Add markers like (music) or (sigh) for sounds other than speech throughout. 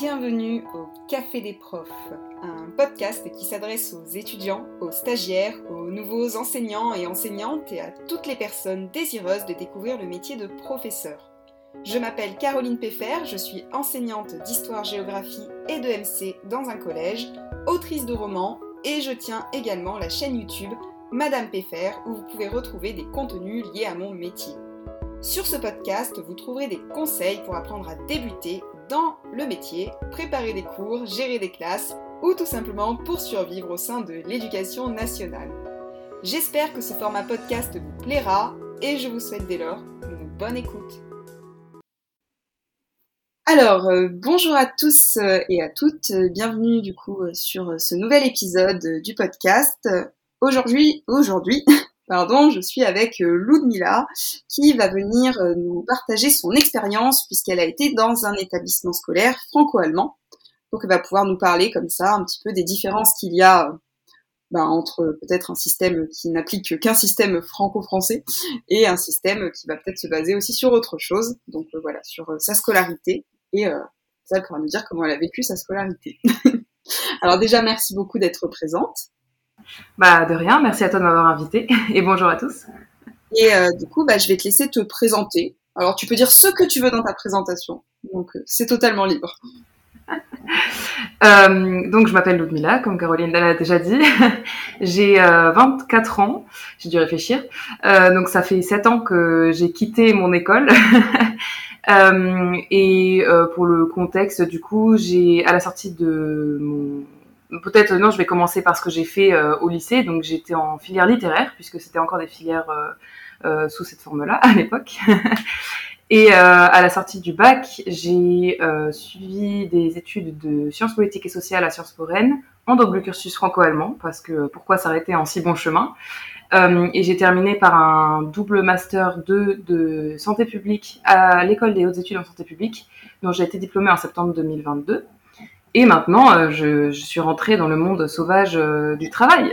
Bienvenue au Café des profs, un podcast qui s'adresse aux étudiants, aux stagiaires, aux nouveaux enseignants et enseignantes et à toutes les personnes désireuses de découvrir le métier de professeur. Je m'appelle Caroline Peffer, je suis enseignante d'histoire-géographie et de MC dans un collège, autrice de romans et je tiens également la chaîne YouTube Madame Peffer où vous pouvez retrouver des contenus liés à mon métier. Sur ce podcast, vous trouverez des conseils pour apprendre à débuter dans le métier, préparer des cours, gérer des classes ou tout simplement pour survivre au sein de l'éducation nationale. J'espère que ce format podcast vous plaira et je vous souhaite dès lors une bonne écoute. Alors, euh, bonjour à tous euh, et à toutes, bienvenue du coup euh, sur ce nouvel épisode du podcast. Aujourd'hui, aujourd'hui, (laughs) pardon, je suis avec Ludmila qui va venir nous partager son expérience puisqu'elle a été dans un établissement scolaire franco-allemand. Donc elle va pouvoir nous parler comme ça un petit peu des différences qu'il y a ben, entre peut-être un système qui n'applique qu'un système franco-français et un système qui va peut-être se baser aussi sur autre chose. Donc voilà, sur sa scolarité et euh, ça, elle pourra nous dire comment elle a vécu sa scolarité. (laughs) Alors déjà, merci beaucoup d'être présente. Bah de rien, merci à toi de m'avoir invité (laughs) et bonjour à tous. Et euh, du coup, bah, je vais te laisser te présenter. Alors tu peux dire ce que tu veux dans ta présentation, donc euh, c'est totalement libre. (laughs) Euh, donc je m'appelle Ludmila, comme Caroline l'a déjà dit. (laughs) j'ai 24 ans, j'ai dû réfléchir. donc ça fait 7 ans que j'ai quitté mon école Euh, et euh, pour le contexte, du coup, j'ai à la sortie de mon peut-être non, je vais commencer par ce que j'ai fait euh, au lycée. Donc j'étais en filière littéraire puisque c'était encore des filières sous cette forme-là à l'époque. (laughs) Et à la sortie du bac, j'ai suivi des études de sciences politiques et sociales à Sciences Po en double cursus franco-allemand parce que pourquoi s'arrêter en si bon chemin? Euh, et j'ai terminé par un double master 2 de santé publique à l'école des hautes études en santé publique, dont j'ai été diplômée en septembre 2022. Et maintenant, euh, je, suis rentrée dans le monde sauvage euh, du travail.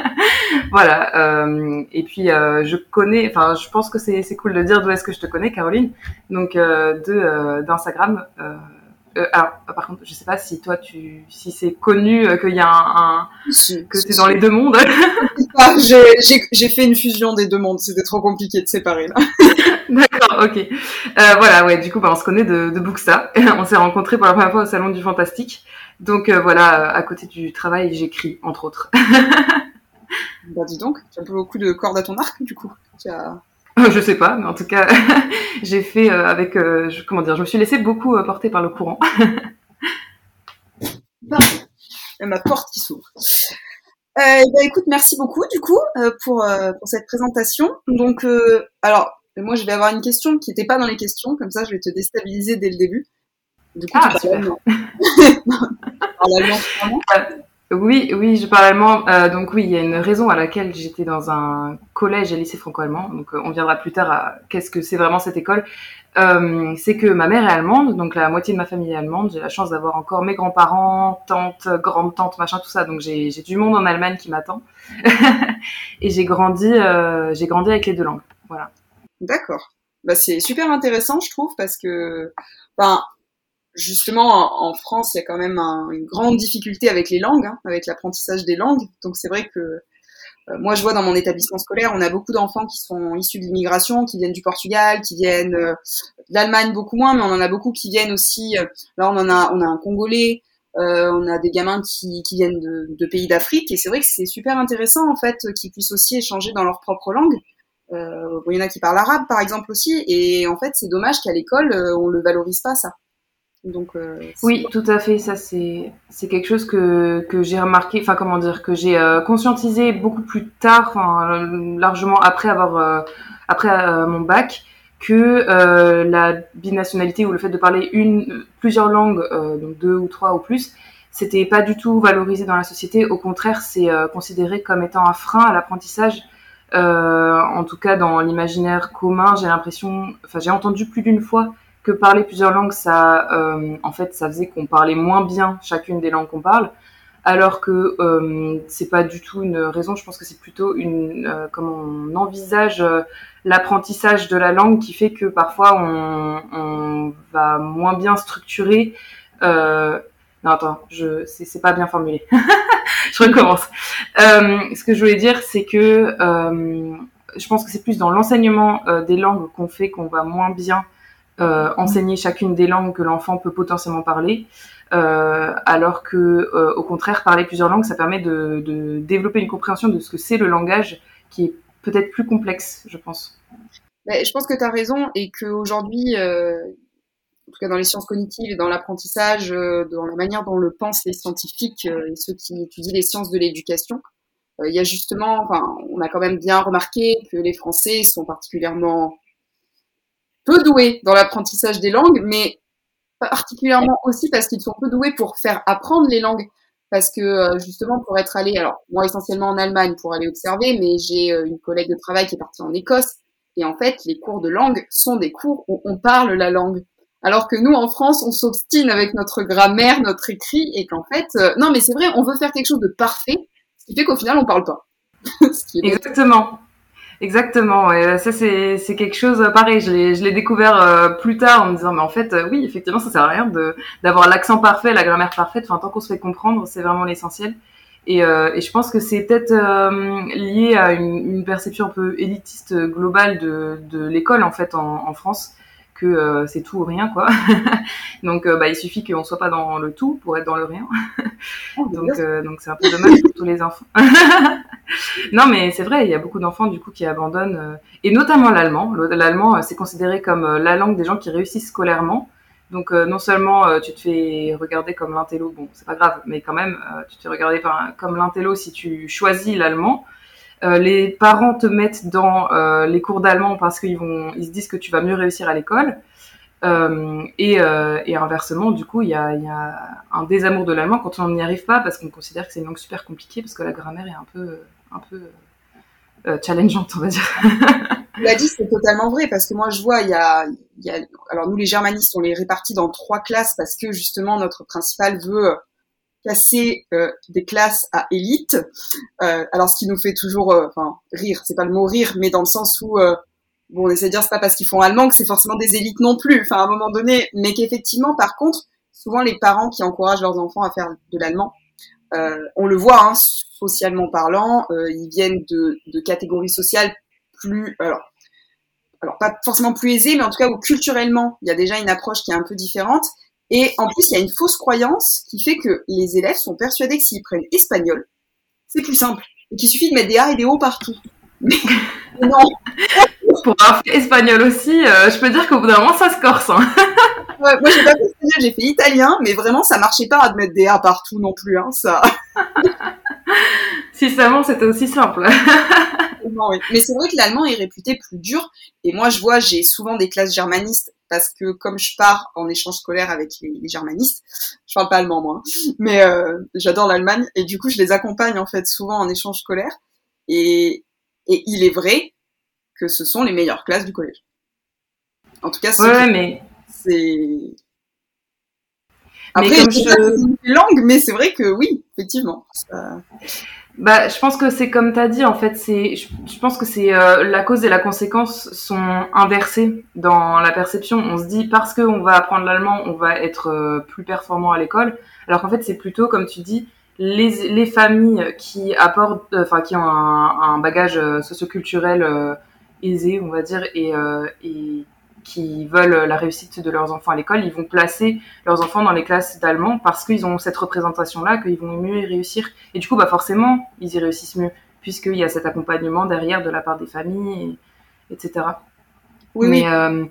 (laughs) voilà. Euh, et puis, je connais, enfin, je pense que c'est cool de dire d'où est-ce que je te connais, Caroline. Donc, de d'Instagram. Euh, alors, par contre, je sais pas si toi, tu, si c'est connu euh, qu'il y a un, que c'est dans les deux mondes. j'ai fait une fusion des deux mondes. C'était trop compliqué de séparer là. (laughs) D'accord, ok. Euh, voilà, ouais. Du coup, bah, on se connaît de, de Booksta. (laughs) on s'est rencontrés pour la première fois au salon du Fantastique. Donc voilà, à côté du travail, j'écris entre autres. (laughs) bah dis donc, tu as beaucoup de cordes à ton arc du coup. Tu as... (laughs) je sais pas, mais en tout cas, (laughs) j'ai fait euh, avec, euh, je, comment dire, je me suis laissée beaucoup euh, porter par le courant. (laughs) Il ma porte qui s'ouvre. bah, écoute, merci beaucoup du coup pour, pour cette présentation. Donc, alors, moi je vais avoir une question qui n'était pas dans les questions, comme ça je vais te déstabiliser dès le début. Du coup, ah, tu parles allemand. Oui, oui, je parle allemand. Euh, donc oui, il y a une raison à laquelle j'étais dans un collège et lycée franco-allemand. Donc euh, on viendra plus tard à qu'est-ce que c'est vraiment cette école. Euh, c'est que ma mère est allemande, donc la moitié de ma famille est allemande. J'ai la chance d'avoir encore mes grands-parents, tantes, grandes-tantes, machin, tout ça. Donc j'ai du monde en Allemagne qui m'attend. (laughs) et j'ai grandi, euh, j'ai grandi avec les deux langues. Voilà. D'accord. Bah, c'est super intéressant, je trouve, parce que, ben, justement, en, France, il y a quand même une grande difficulté avec les langues, hein, avec l'apprentissage des langues. Donc c'est vrai que euh, moi, je vois dans mon établissement scolaire, on a beaucoup d'enfants qui sont issus de l'immigration, qui viennent du Portugal, qui viennent euh, de l'Allemagne beaucoup moins, mais on en a beaucoup qui viennent aussi. Euh, là, on en a, on a un Congolais, on a des gamins qui, qui viennent de, de pays d'Afrique, et c'est vrai que c'est super intéressant en fait qu'ils puissent aussi échanger dans leur propre langue. Euh, il y en a qui parlent arabe, par exemple aussi, et en fait, c'est dommage qu'à l'école, on le valorise pas ça. Donc, euh, oui, tout à fait. Ça, c'est quelque chose que que j'ai remarqué. Enfin, comment dire, que j'ai euh, conscientisé beaucoup plus tard, enfin, largement après avoir euh, après mon bac, que la binationalité ou le fait de parler une plusieurs langues, donc deux ou trois ou plus, c'était pas du tout valorisé dans la société. Au contraire, c'est considéré comme étant un frein à l'apprentissage. en tout cas, dans l'imaginaire commun, j'ai l'impression, enfin, j'ai entendu plus d'une fois que parler plusieurs langues, ça, euh, en fait, ça faisait qu'on parlait moins bien chacune des langues qu'on parle, alors que euh, c'est pas du tout une raison. Je pense que c'est plutôt une euh, comment on envisage euh, l'apprentissage de la langue qui fait que parfois on, on va moins bien structurer non, attends, je, c'est pas bien formulé. (laughs) je recommence. ce que je voulais dire, c'est que je pense que c'est plus dans l'enseignement des langues qu'on fait qu'on va moins bien enseigner chacune des langues que l'enfant peut potentiellement parler. Euh, alors que euh, au contraire parler plusieurs langues ça permet de, développer une compréhension de ce que c'est le langage qui est peut-être plus complexe je pense je pense que tu as raison et qu'aujourd'hui euh, en tout cas dans les sciences cognitives et dans l'apprentissage euh, dans la manière dont le pensent les scientifiques euh, et ceux qui étudient les sciences de l'éducation il y a justement enfin on a quand même bien remarqué que les français sont particulièrement peu doués dans l'apprentissage des langues mais particulièrement aussi parce qu'ils sont peu doués pour faire apprendre les langues. Parce que euh, justement, pour être allé, alors moi essentiellement en Allemagne pour aller observer, mais j'ai euh, une collègue de travail qui est partie en Écosse. Et en fait, les cours de langue sont des cours où on parle la langue. Alors que nous, en France, on s'obstine avec notre grammaire, notre écrit, et qu'en fait, euh, non, mais c'est vrai, on veut faire quelque chose de parfait, ce qui fait qu'au final, on parle pas. (laughs) Exactement. Exactement. Et ça, c'est, c'est quelque chose euh, pareil. Je l'ai, je l'ai découvert euh, plus tard en me disant, mais en fait, euh, oui, effectivement, ça sert à rien de, d'avoir l'accent parfait, la grammaire parfaite. Enfin, tant qu'on se fait comprendre, c'est vraiment l'essentiel. Et, et je pense que c'est peut-être lié à une, une, perception un peu élitiste globale de, de l'école en fait en, en France que euh, c'est tout ou rien quoi. (laughs) donc euh, bah, il suffit qu'on soit pas dans le tout pour être dans le rien. Oh, donc euh, donc c'est un peu dommage pour tous les enfants. (laughs) non mais c'est vrai, il y a beaucoup d'enfants du coup qui abandonnent et notamment l'allemand. L'allemand c'est considéré comme la langue des gens qui réussissent scolairement. Donc non seulement tu te fais regarder comme l'intello, bon c'est pas grave, mais quand même tu te fais regarder comme l'intello si tu choisis l'allemand. Euh, les parents te mettent dans euh, les cours d'allemand parce qu'ils vont, ils se disent que tu vas mieux réussir à l'école. Euh, et, inversement, du coup, il y a, un désamour de l'allemand quand on n'y arrive pas parce qu'on considère que c'est une langue super compliquée parce que la grammaire est un peu, un peu challengeante, on va dire. (laughs) tu l'as dit, c'est totalement vrai parce que moi, je vois, il y a, y a, alors nous les germanistes, on les répartit dans trois classes parce que justement notre principal veut casser euh, des classes à élite. Euh, alors ce qui nous fait toujours, euh, rire, c'est pas le mot rire, mais dans le sens où bon, on essaie de dire c'est pas parce qu'ils font allemand que c'est forcément des élites non plus. Enfin à un moment donné, mais qu'effectivement par contre, souvent les parents qui encouragent leurs enfants à faire de l'allemand, on le voit hein, socialement parlant, ils viennent de, de catégories sociales plus alors alors pas forcément plus aisées, mais en tout cas où culturellement il y a déjà une approche qui est un peu différente et en plus, il y a une fausse croyance qui fait que les élèves sont persuadés que s'ils prennent espagnol, c'est plus simple. Et qu'il suffit de mettre des A et des O partout. Mais (laughs) non. Pour un fait espagnol aussi, euh, je peux dire qu'au bout d'un moment, ça se corse. Hein. ouais, moi, j'ai pas fait espagnol, j'ai fait italien, mais vraiment, ça marchait pas de mettre des A partout non plus. Hein, ça. (laughs) si seulement c'était aussi simple. Mais c'est vrai que l'allemand est réputé plus dur. Et moi, je vois, j'ai souvent des classes germanistes parce que comme je pars en échange scolaire avec les, germanistes, je parle pas allemand moi, hein, mais euh, j'adore l'Allemagne et du coup je les accompagne en fait souvent en échange scolaire et, et il est vrai que ce sont les meilleures classes du collège. En tout cas, ouais, mais c'est après mais je... une langue, mais c'est vrai que oui, effectivement. Ça... Bah, je pense que c'est comme tu as dit, en fait, c'est, je, pense que c'est euh, la cause et la conséquence sont inversées dans la perception. On se dit parce qu'on va apprendre l'allemand, on va être euh, plus performant à l'école, alors qu'en fait c'est plutôt comme tu dis les, les familles qui apportent, euh, enfin qui ont un, un bagage socioculturel aisé, on va dire, et, et qui veulent la réussite de leurs enfants à l'école, ils vont placer leurs enfants dans les classes d'allemand parce qu'ils ont cette représentation-là, qu'ils vont mieux y réussir. Et du coup, bah forcément, ils y réussissent mieux, puisqu'il y a cet accompagnement derrière de la part des familles, etc. Oui, mais, euh,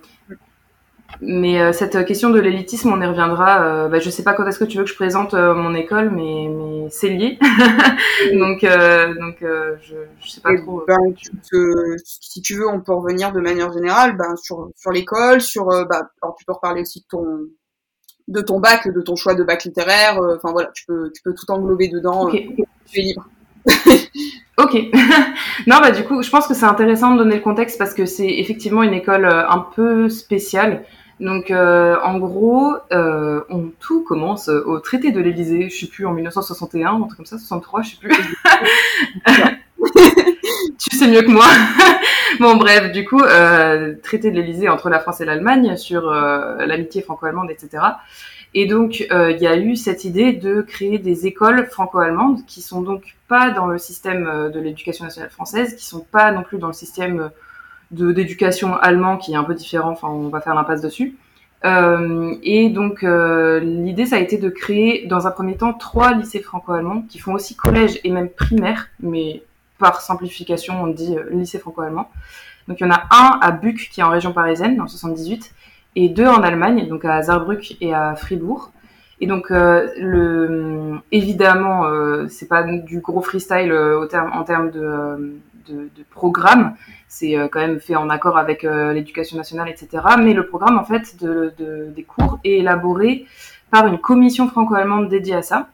mais euh, cette question de l'élitisme, on y reviendra. Euh, bah, je sais pas quand est-ce que tu veux que je présente euh, mon école, mais, mais c'est lié. (laughs) donc, euh, donc je, je sais pas trop. Ben, si tu veux, on peut revenir de manière générale ben, sur, sur l'école, sur. bah, alors, tu peux reparler aussi de ton de ton bac, de ton choix de bac littéraire. Enfin voilà, tu peux tu peux tout englober dedans. tu es libre. (laughs) (laughs) Ok. non, bah du coup, je pense que c'est intéressant de donner le contexte parce que c'est effectivement une école un peu spéciale. Donc, euh, en gros, euh, on, tout commence au traité de l'Élysée, je sais plus, en 1961, un truc comme ça, 63, je sais plus. (laughs) tu sais mieux que moi. (laughs) bon, bref, du coup, euh, traité de l'Élysée entre la France et l'Allemagne sur euh, l'amitié franco-allemande, etc. Et donc, euh, il y a eu cette idée de créer des écoles franco-allemandes qui sont donc pas dans le système euh, de l'éducation nationale française, qui sont pas non plus dans le système d'éducation allemand qui est un peu différent. Enfin, on va faire l'impasse dessus. Euh, et donc euh, l'idée ça a été de créer dans un premier temps trois lycées franco-allemands qui font aussi collège et même primaire, mais par simplification on dit euh, lycée franco-allemand. Donc il y en a un à Buc qui est en région parisienne dans 78 et deux en Allemagne donc à Saarbrück et à Fribourg. Et donc le évidemment c'est pas du gros freestyle au terme, en termes de, de, de programme, c'est euh, quand même fait en accord avec euh, l'éducation nationale, etc. Mais le programme, en fait, de, des cours est élaboré par une commission franco-allemande dédiée à ça.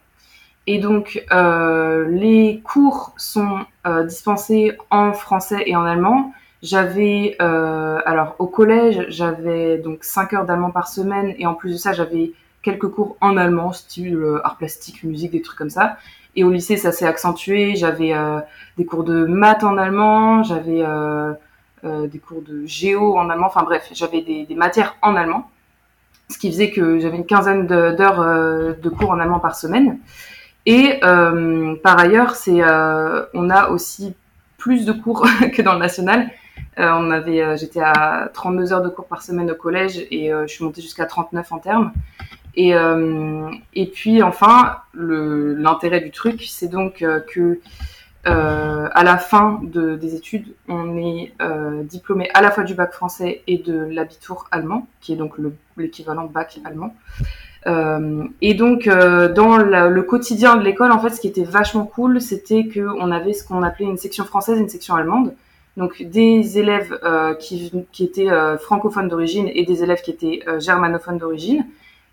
Et donc, euh, les cours sont dispensés en français et en allemand. J'avais, alors au collège, j'avais donc 5 heures d'allemand par semaine et en plus de ça, j'avais quelques cours en allemand, style art plastique, musique, des trucs comme ça. Et au lycée, ça s'est accentué. J'avais euh, des cours de maths en allemand, j'avais euh, euh, des cours de géo en allemand. Enfin bref, j'avais des, matières en allemand, ce qui faisait que j'avais une quinzaine d'heures de, cours en allemand par semaine. Et par ailleurs, c'est, on a aussi plus de cours (laughs) que dans le national. on avait, j'étais à 32 heures de cours par semaine au collège et je suis montée jusqu'à 39 en termes. Et, euh, et puis enfin, l'intérêt du truc, c'est donc euh, que euh, à la fin de, des études, on est diplômé à la fois du bac français et de l'habitour allemand, qui est donc l'équivalent bac allemand. Et donc dans le quotidien de l'école, en fait, ce qui était vachement cool, c'était qu'on avait ce qu'on appelait une section française et une section allemande. Donc des élèves qui, étaient francophones d'origine et des élèves qui étaient germanophones d'origine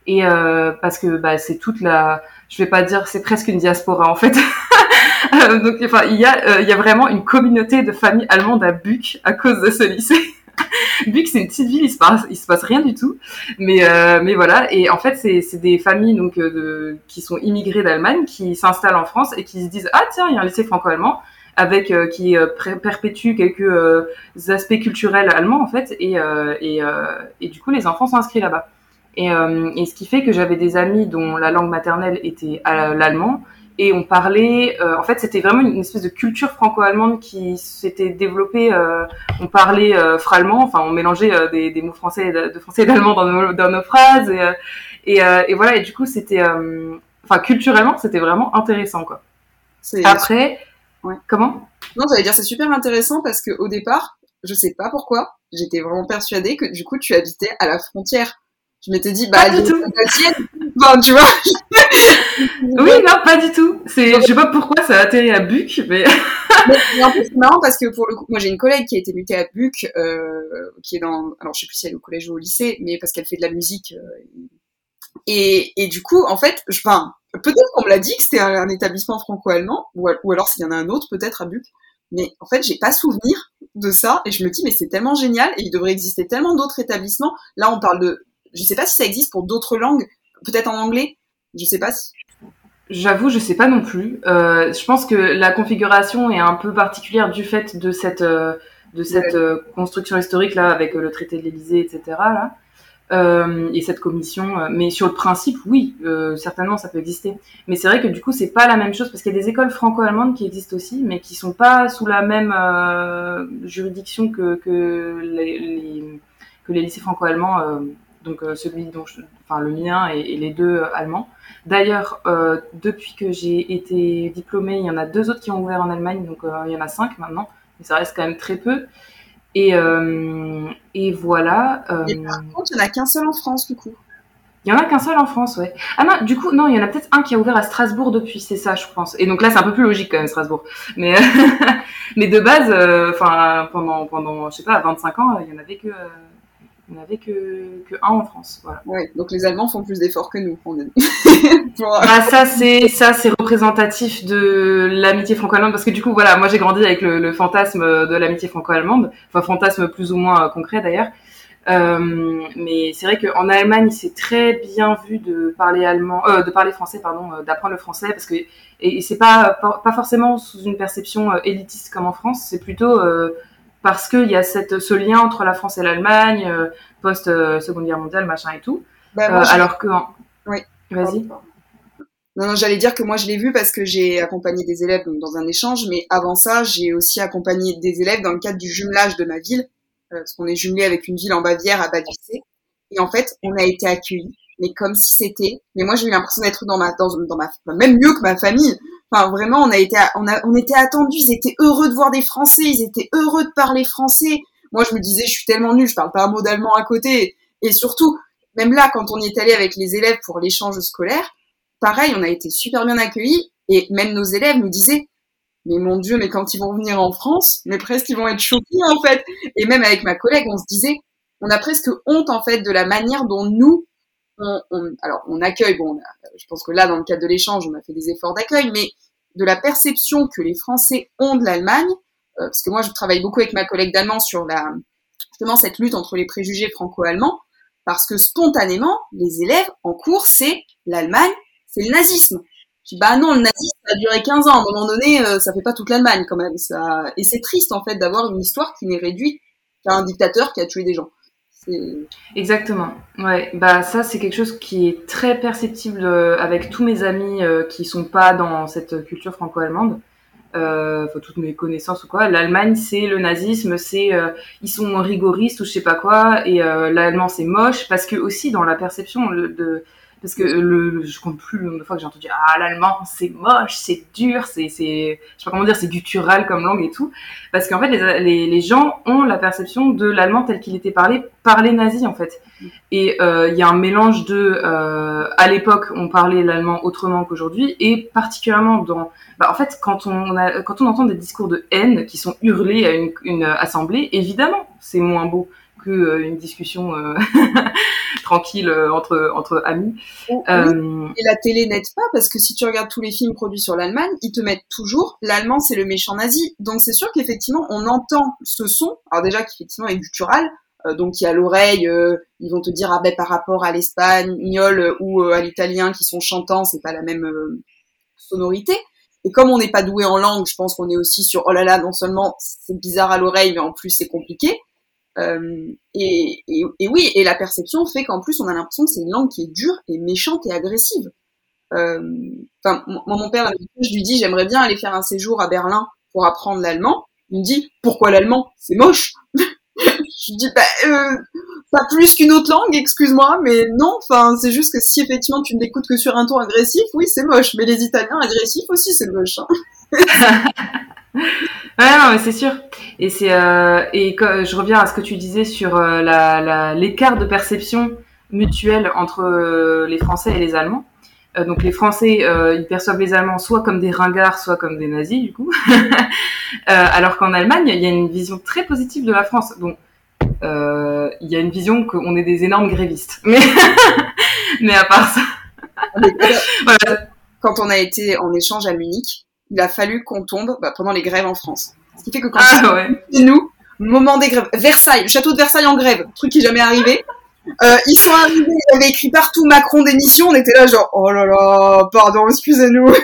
et euh, parce que bah, c'est toute la, je vais pas dire, c'est presque une diaspora en fait. (laughs) Euh, donc enfin, il y a, euh, il y a vraiment une communauté de familles allemandes à Buc à cause de ce lycée. (laughs) Buc, c'est une petite ville, il se passe, il se passe rien du tout, mais euh, mais voilà. Et en fait, c'est c'est des familles donc de, qui sont immigrées d'Allemagne, qui s'installent en France et qui se disent ah tiens, il y a un lycée franco-allemand avec euh, qui perpétue quelques aspects culturels allemands en fait et et, et du coup les enfants sont inscrits là-bas. Et, euh, et, ce qui fait que j'avais des amis dont la langue maternelle était l'allemand et on parlait euh, en fait c'était vraiment une, espèce de culture franco-allemande qui s'était développée euh, on parlait euh, frallemand enfin on mélangeait euh, des, des, mots français de, français et d'allemand dans nos, dans nos phrases et, et, et, voilà et du coup c'était enfin culturellement c'était vraiment intéressant quoi. Après ouais. comment? Non j'allais dire c'est super intéressant parce que au départ je sais pas pourquoi j'étais vraiment persuadée que du coup tu habitais à la frontière je m'étais dit, bah, pas du tout. Bon, tu vois. (laughs) oui, non, pas du tout. C'est, je sais pas pourquoi ça a atterri à Buc, (laughs) mais. mais en plus, c'est marrant parce que pour le coup, moi j'ai une collègue qui a été mutée à Buc, euh, qui est dans, alors je sais plus si elle est au collège ou au lycée, mais parce qu'elle fait de la musique. Euh, et, et du coup, en fait, je, peut-être qu'on me l'a dit que c'était un, un, établissement franco-allemand, ou, ou alors s'il y en a un autre peut-être à Buc. Mais en fait, j'ai pas souvenir de ça, et je me dis, mais c'est tellement génial, et il devrait exister tellement d'autres établissements. Là, on parle de je sais pas si ça existe pour d'autres langues, peut-être en anglais. Je sais pas si. J'avoue, je sais pas non plus. Euh, je pense que la configuration est un peu particulière du fait de cette euh, de cette ouais. euh, construction historique là avec le traité de l'Élysée, etc. Là. Euh, et cette commission, euh, mais sur le principe, oui, certainement, ça peut exister. Mais c'est vrai que du coup, c'est pas la même chose parce qu'il y a des écoles franco-allemandes qui existent aussi, mais qui sont pas sous la même juridiction que que les, les, que les lycées franco-allemands donc euh, celui dont je, enfin le mien et, et les deux euh, allemands. D'ailleurs, euh, depuis que j'ai été diplômée, il y en a deux autres qui ont ouvert en Allemagne, donc il y en a cinq maintenant, mais ça reste quand même très peu. Et, et voilà. et par contre, il n'y en a qu'un seul en France, du coup. Il y en a qu'un seul en France, ouais. Ah non, du coup, non, il y en a peut-être un qui a ouvert à Strasbourg depuis, c'est ça, je pense. Et donc là, c'est un peu plus logique quand même, Strasbourg. Mais, (laughs) mais de base, enfin, euh, pendant, pendant, je sais pas, 25 ans, il y en avait que, il n'y en avait que, que un en France. Voilà. Ouais, donc les Allemands font plus d'efforts que nous. On est... (laughs) Pour... bah, ça c'est ça c'est représentatif de l'amitié franco-allemande parce que du coup voilà moi j'ai grandi avec le, le fantasme de l'amitié franco-allemande, enfin fantasme plus ou moins euh, concret d'ailleurs. Euh, mais c'est vrai qu'en Allemagne, c'est très bien vu de parler allemand, euh, de parler français, pardon, euh, d'apprendre le français, parce que et, c'est pas pas forcément sous une perception euh, élitiste comme en France, c'est plutôt parce qu'il y a cette ce lien entre la France et l'Allemagne post Seconde Guerre mondiale, machin et tout. Bah, alors que oui. Vas-y. Non, non, j'allais dire que moi je l'ai vu parce que j'ai accompagné des élèves dans un échange, mais avant ça, j'ai aussi accompagné des élèves dans le cadre du jumelage de ma ville euh, parce qu'on est jumelé avec une ville en Bavière à Bad Et en fait, on a été accueillis, mais comme si c'était. Mais moi, j'ai eu l'impression d'être dans ma, dans, dans ma, même mieux que ma famille. Enfin, vraiment, on a été, on a, on était attendus. Ils étaient heureux de voir des Français. Ils étaient heureux de parler français. Moi, je me disais, je suis tellement nulle, je parle pas un mot d'allemand à côté. Et surtout, même là, quand on y est allé avec les élèves pour l'échange scolaire, pareil, on a été super bien accueillis. Et même nos élèves nous disaient, mais mon Dieu, mais quand ils vont venir en France, mais presque ils vont être choqués en fait. Et même avec ma collègue, on se disait, on a presque honte en fait de la manière dont nous, on, alors on accueille. Bon, je pense que là, dans le cadre de l'échange, on a fait des efforts d'accueil, mais de la perception que les Français ont de l'Allemagne, euh, parce que moi, je travaille beaucoup avec ma collègue d'allemand sur la justement cette lutte entre les préjugés franco-allemands, parce que spontanément, les élèves en cours, c'est l'Allemagne, c'est le nazisme. Je dis, bah non, le nazisme, ça a duré 15 ans. À un moment donné, euh, ça fait pas toute l'Allemagne quand même. Et c'est triste en fait d'avoir une histoire qui n'est réduite qu'à un dictateur qui a tué des gens. Exactement. Ouais, bah ça c'est quelque chose qui est très perceptible euh, avec tous mes amis euh, qui sont pas dans cette culture franco-allemande. Euh, toutes mes connaissances ou quoi. L'Allemagne c'est le nazisme, c'est ils sont rigoristes ou je sais pas quoi, et l'allemand c'est moche parce que aussi dans la perception de parce que le, je compte plus le nombre de fois que j'ai entendu ah l'allemand c'est moche c'est dur c'est c'est je sais pas comment dire c'est guttural comme langue et tout. Parce qu'en fait les, les, les, gens ont la perception de l'allemand tel qu'il était parlé par les nazis en fait. Et euh, il y a un mélange de euh, à l'époque on parlait l'allemand autrement qu'aujourd'hui et particulièrement dans bah, en fait quand on quand on entend des discours de haine qui sont hurlés à une, une assemblée évidemment c'est moins beau que euh, une discussion euh, (laughs) tranquille euh, entre entre amis. Et la télé n'aide pas parce que si tu regardes tous les films produits sur l'Allemagne, ils te mettent toujours l'allemand c'est le méchant nazi. Donc c'est sûr qu'effectivement on entend ce son, alors déjà qui effectivement est guttural, donc il y a l'oreille, ils vont te dire ah ben par rapport à l'espagnol ou à l'italien qui sont chantants, c'est pas la même sonorité. Et comme on n'est pas doué en langue, je pense qu'on est aussi sur oh là là, non seulement c'est bizarre à l'oreille, mais en plus c'est compliqué. Euh, et, oui, et la perception fait qu'en plus on a l'impression que c'est une langue qui est dure et méchante et agressive. Euh, enfin, moi mon père, je lui dis j'aimerais bien aller faire un séjour à Berlin pour apprendre l'allemand. Il me dit pourquoi l'allemand? C'est moche. Je dis bah euh, pas plus qu'une autre langue, excuse-moi, mais non. Enfin, c'est juste que si effectivement tu ne l'écoutes que sur un ton agressif, oui c'est moche. Mais les Italiens agressifs aussi c'est moche. Hein. (laughs) ouais, non, mais c'est sûr. Et c'est euh, et je reviens à ce que tu disais sur euh, la l'écart de perception mutuelle entre les Français et les Allemands. Donc les Français, ils perçoivent les Allemands soit comme des ringards, soit comme des nazis, du coup. (laughs) alors qu'en Allemagne, il y a une vision très positive de la France. Donc il y a une vision qu'on est des énormes grévistes. Mais (laughs) mais à part ça. (laughs) Quand on a été en échange à Munich, il a fallu qu'on tombe bah, pendant les grèves en France. Ce qui fait que quand ah, ouais. nous, moment des grèves, Versailles, le château de Versailles en grève, truc qui est jamais arrivé. Euh, ils sont arrivés, il y avait écrit partout Macron démission, on était là genre oh là là, pardon, excusez-nous. (laughs)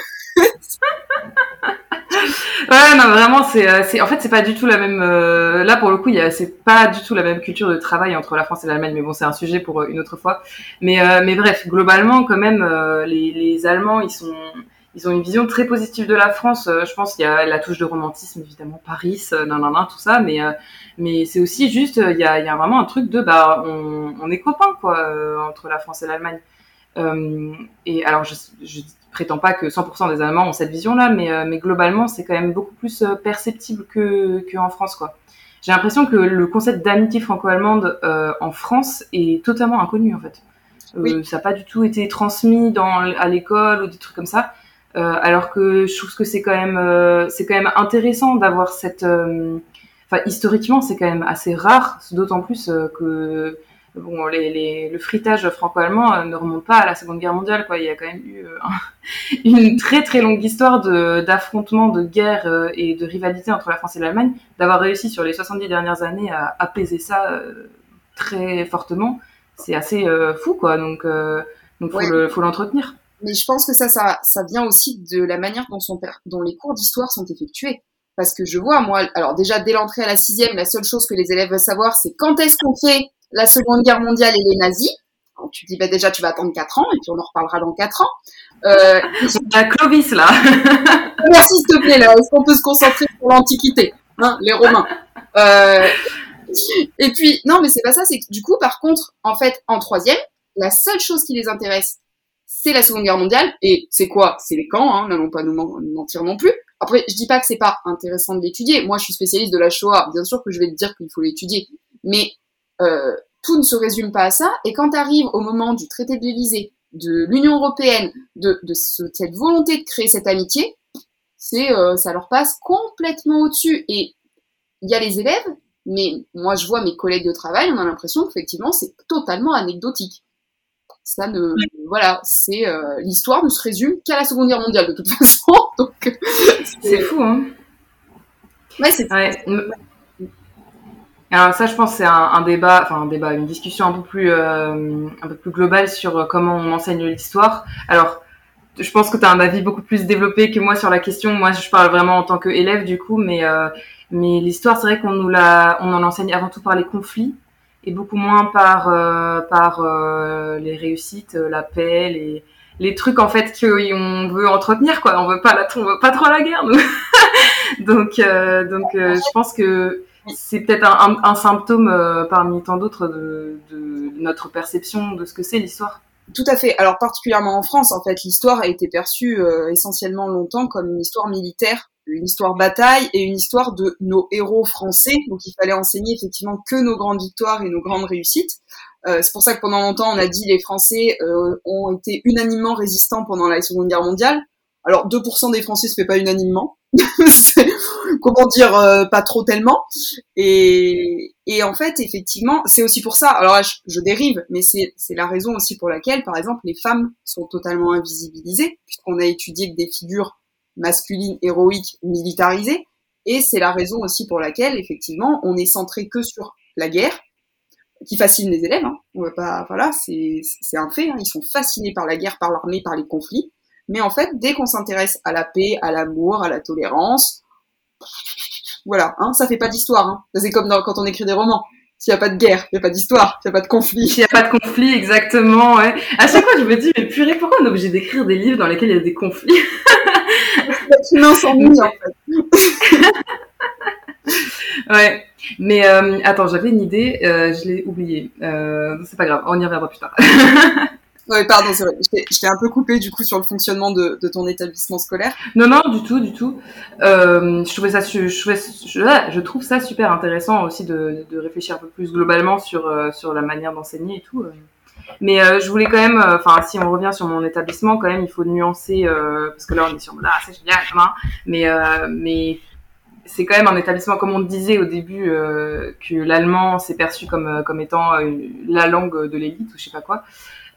ouais, non, vraiment, c'est, euh, c'est, en fait, c'est pas du tout la même. Euh, là, pour le coup, il y a, c'est pas du tout la même culture de travail entre la France et l'Allemagne. Mais bon, c'est un sujet pour une autre fois. Mais, mais bref, globalement, quand même, les, Allemands, ils sont, ils ont une vision très positive de la France. Euh, je pense qu'il y a la touche de romantisme, évidemment, Paris, euh, nan, tout ça, mais euh, mais c'est aussi juste, il y a, il y a vraiment un truc de, bah, on, on est copains, quoi, entre la France et l'Allemagne. Et alors, je, je prétends pas que 100% des Allemands ont cette vision-là, mais, mais globalement, c'est quand même beaucoup plus perceptible que qu'en France, quoi. J'ai l'impression que le concept d'amitié franco-allemande en France est totalement inconnu, en fait. Oui. ça n'a pas du tout été transmis dans, à l'école ou des trucs comme ça. Euh, alors que je trouve que c'est quand même euh, c'est quand même intéressant d'avoir cette euh, enfin historiquement c'est quand même assez rare d'autant plus que bon les, les, le fritage franco-allemand ne remonte pas à la Seconde Guerre mondiale quoi il y a quand même eu (laughs) une très très longue histoire de d'affrontement de guerre et de rivalité entre la France et l'Allemagne d'avoir réussi sur les 70 dernières années à apaiser ça très fortement, c'est assez fou, quoi. Donc, donc faut l'entretenir. Mais je pense que ça, ça, ça vient aussi de la manière dont, son, dont les cours d'histoire sont effectués. Parce que je vois, moi, alors déjà, dès l'entrée à la sixième, la seule chose que les élèves veulent savoir, c'est quand est-ce qu'on fait la Seconde Guerre mondiale et les nazis. tu dis, bah, déjà, tu vas attendre 4 ans, et puis on en reparlera dans 4 ans. Euh, la Clovis, là. (laughs) Merci, s'il te plaît, là. Est-ce qu'on peut se concentrer sur l'Antiquité, hein, les Romains? Euh, Et puis, non, mais c'est pas ça, c'est que du coup, par contre, en fait, en troisième, la seule chose qui les intéresse, c'est la Seconde Guerre mondiale. Et c'est quoi? C'est les camps, hein, n'allons pas nous mentir non plus. Après, je dis pas que c'est pas intéressant de l'étudier. Moi, je suis spécialiste de la Shoah. Bien sûr que je vais te dire qu'il faut l'étudier. Mais euh, tout ne se résume pas à ça. Et quand tu arrives au moment du traité de l'Élysée, de l'Union européenne, de, de cette volonté de créer cette amitié, c'est euh, ça leur passe complètement au-dessus. Et il y a les élèves, mais moi je vois mes collègues de travail, on a l'impression qu'effectivement c'est totalement anecdotique. Ça ne, voilà, c'est euh, l'histoire ne se résume qu'à la Seconde Guerre mondiale de toute (laughs) façon. Donc c'est fou, hein. Ouais, c'est. Ouais. Alors ça, je pense, c'est un, débat, enfin un débat, une discussion un peu plus, euh, un peu plus globale sur comment on enseigne l'histoire. Alors, je pense que tu as un avis beaucoup plus développé que moi sur la question. Moi, je parle vraiment en tant qu'élève du coup, mais euh, mais l'histoire, c'est vrai qu'on nous la, on en enseigne avant tout par les conflits et beaucoup moins par euh, par euh, les réussites, la paix, les les trucs en fait qu'on veut entretenir quoi. On veut pas la, on veut pas trop la guerre nous. (laughs) donc donc je pense que c'est peut-être un, symptôme euh, parmi tant d'autres de, notre perception de ce que c'est l'histoire. Tout à fait. Alors particulièrement en France, en fait, l'histoire a été perçue euh, essentiellement longtemps comme une histoire militaire, une histoire bataille et une histoire de nos héros français. Donc il fallait enseigner effectivement que nos grandes victoires et nos grandes réussites. Euh, c'est pour ça que pendant longtemps on a dit les Français ont été unanimement résistants pendant la Seconde Guerre mondiale. Alors 2% des Français se fait pas unanimement. (laughs) comment dire, euh, pas trop tellement. Et, et en fait, effectivement, c'est aussi pour ça. Alors là, je, dérive, mais c'est la raison aussi pour laquelle, par exemple, les femmes sont totalement invisibilisées, puisqu'on a étudié des figures masculines, héroïques, militarisées. Et c'est la raison aussi pour laquelle, effectivement, on est centré que sur la guerre, qui fascine les élèves. Hein. On va pas, voilà, c'est un fait. Hein. Ils sont fascinés par la guerre, par l'armée, par les conflits. Mais en fait, dès qu'on s'intéresse à la paix, à l'amour, à la tolérance, voilà, hein, ça fait pas d'histoire. Hein. C'est comme quand on écrit des romans. S'il n'y a pas de guerre, il n'y a pas d'histoire, s'il n'y a pas de conflit. S'il n'y a pas de conflit, exactement, ouais. À chaque fois, je me dis, mais purée, pourquoi on est obligé d'écrire des livres dans lesquels il y a des conflits? Humains s'ennuie, en fait. (laughs) ouais. Mais euh, attends, j'avais une idée, euh, je l'ai oubliée. Euh, c'est pas grave, on y reviendra plus tard. (laughs) Ouais, pardon, c'est vrai. Je t'ai un peu coupé du coup sur le fonctionnement de, ton établissement scolaire. Non, non, du tout, du tout. Euh, je trouvais ça, trouve ça super intéressant aussi de, réfléchir un peu plus globalement sur euh, la manière d'enseigner et tout. Euh. Mais je voulais quand même, enfin, si on revient sur mon établissement, quand même, il faut nuancer parce que là, on est sur là, c'est génial, hein, mais mais c'est quand même un établissement, comme on disait au début, que l'allemand s'est perçu comme comme étant la langue de l'élite ou je sais pas quoi.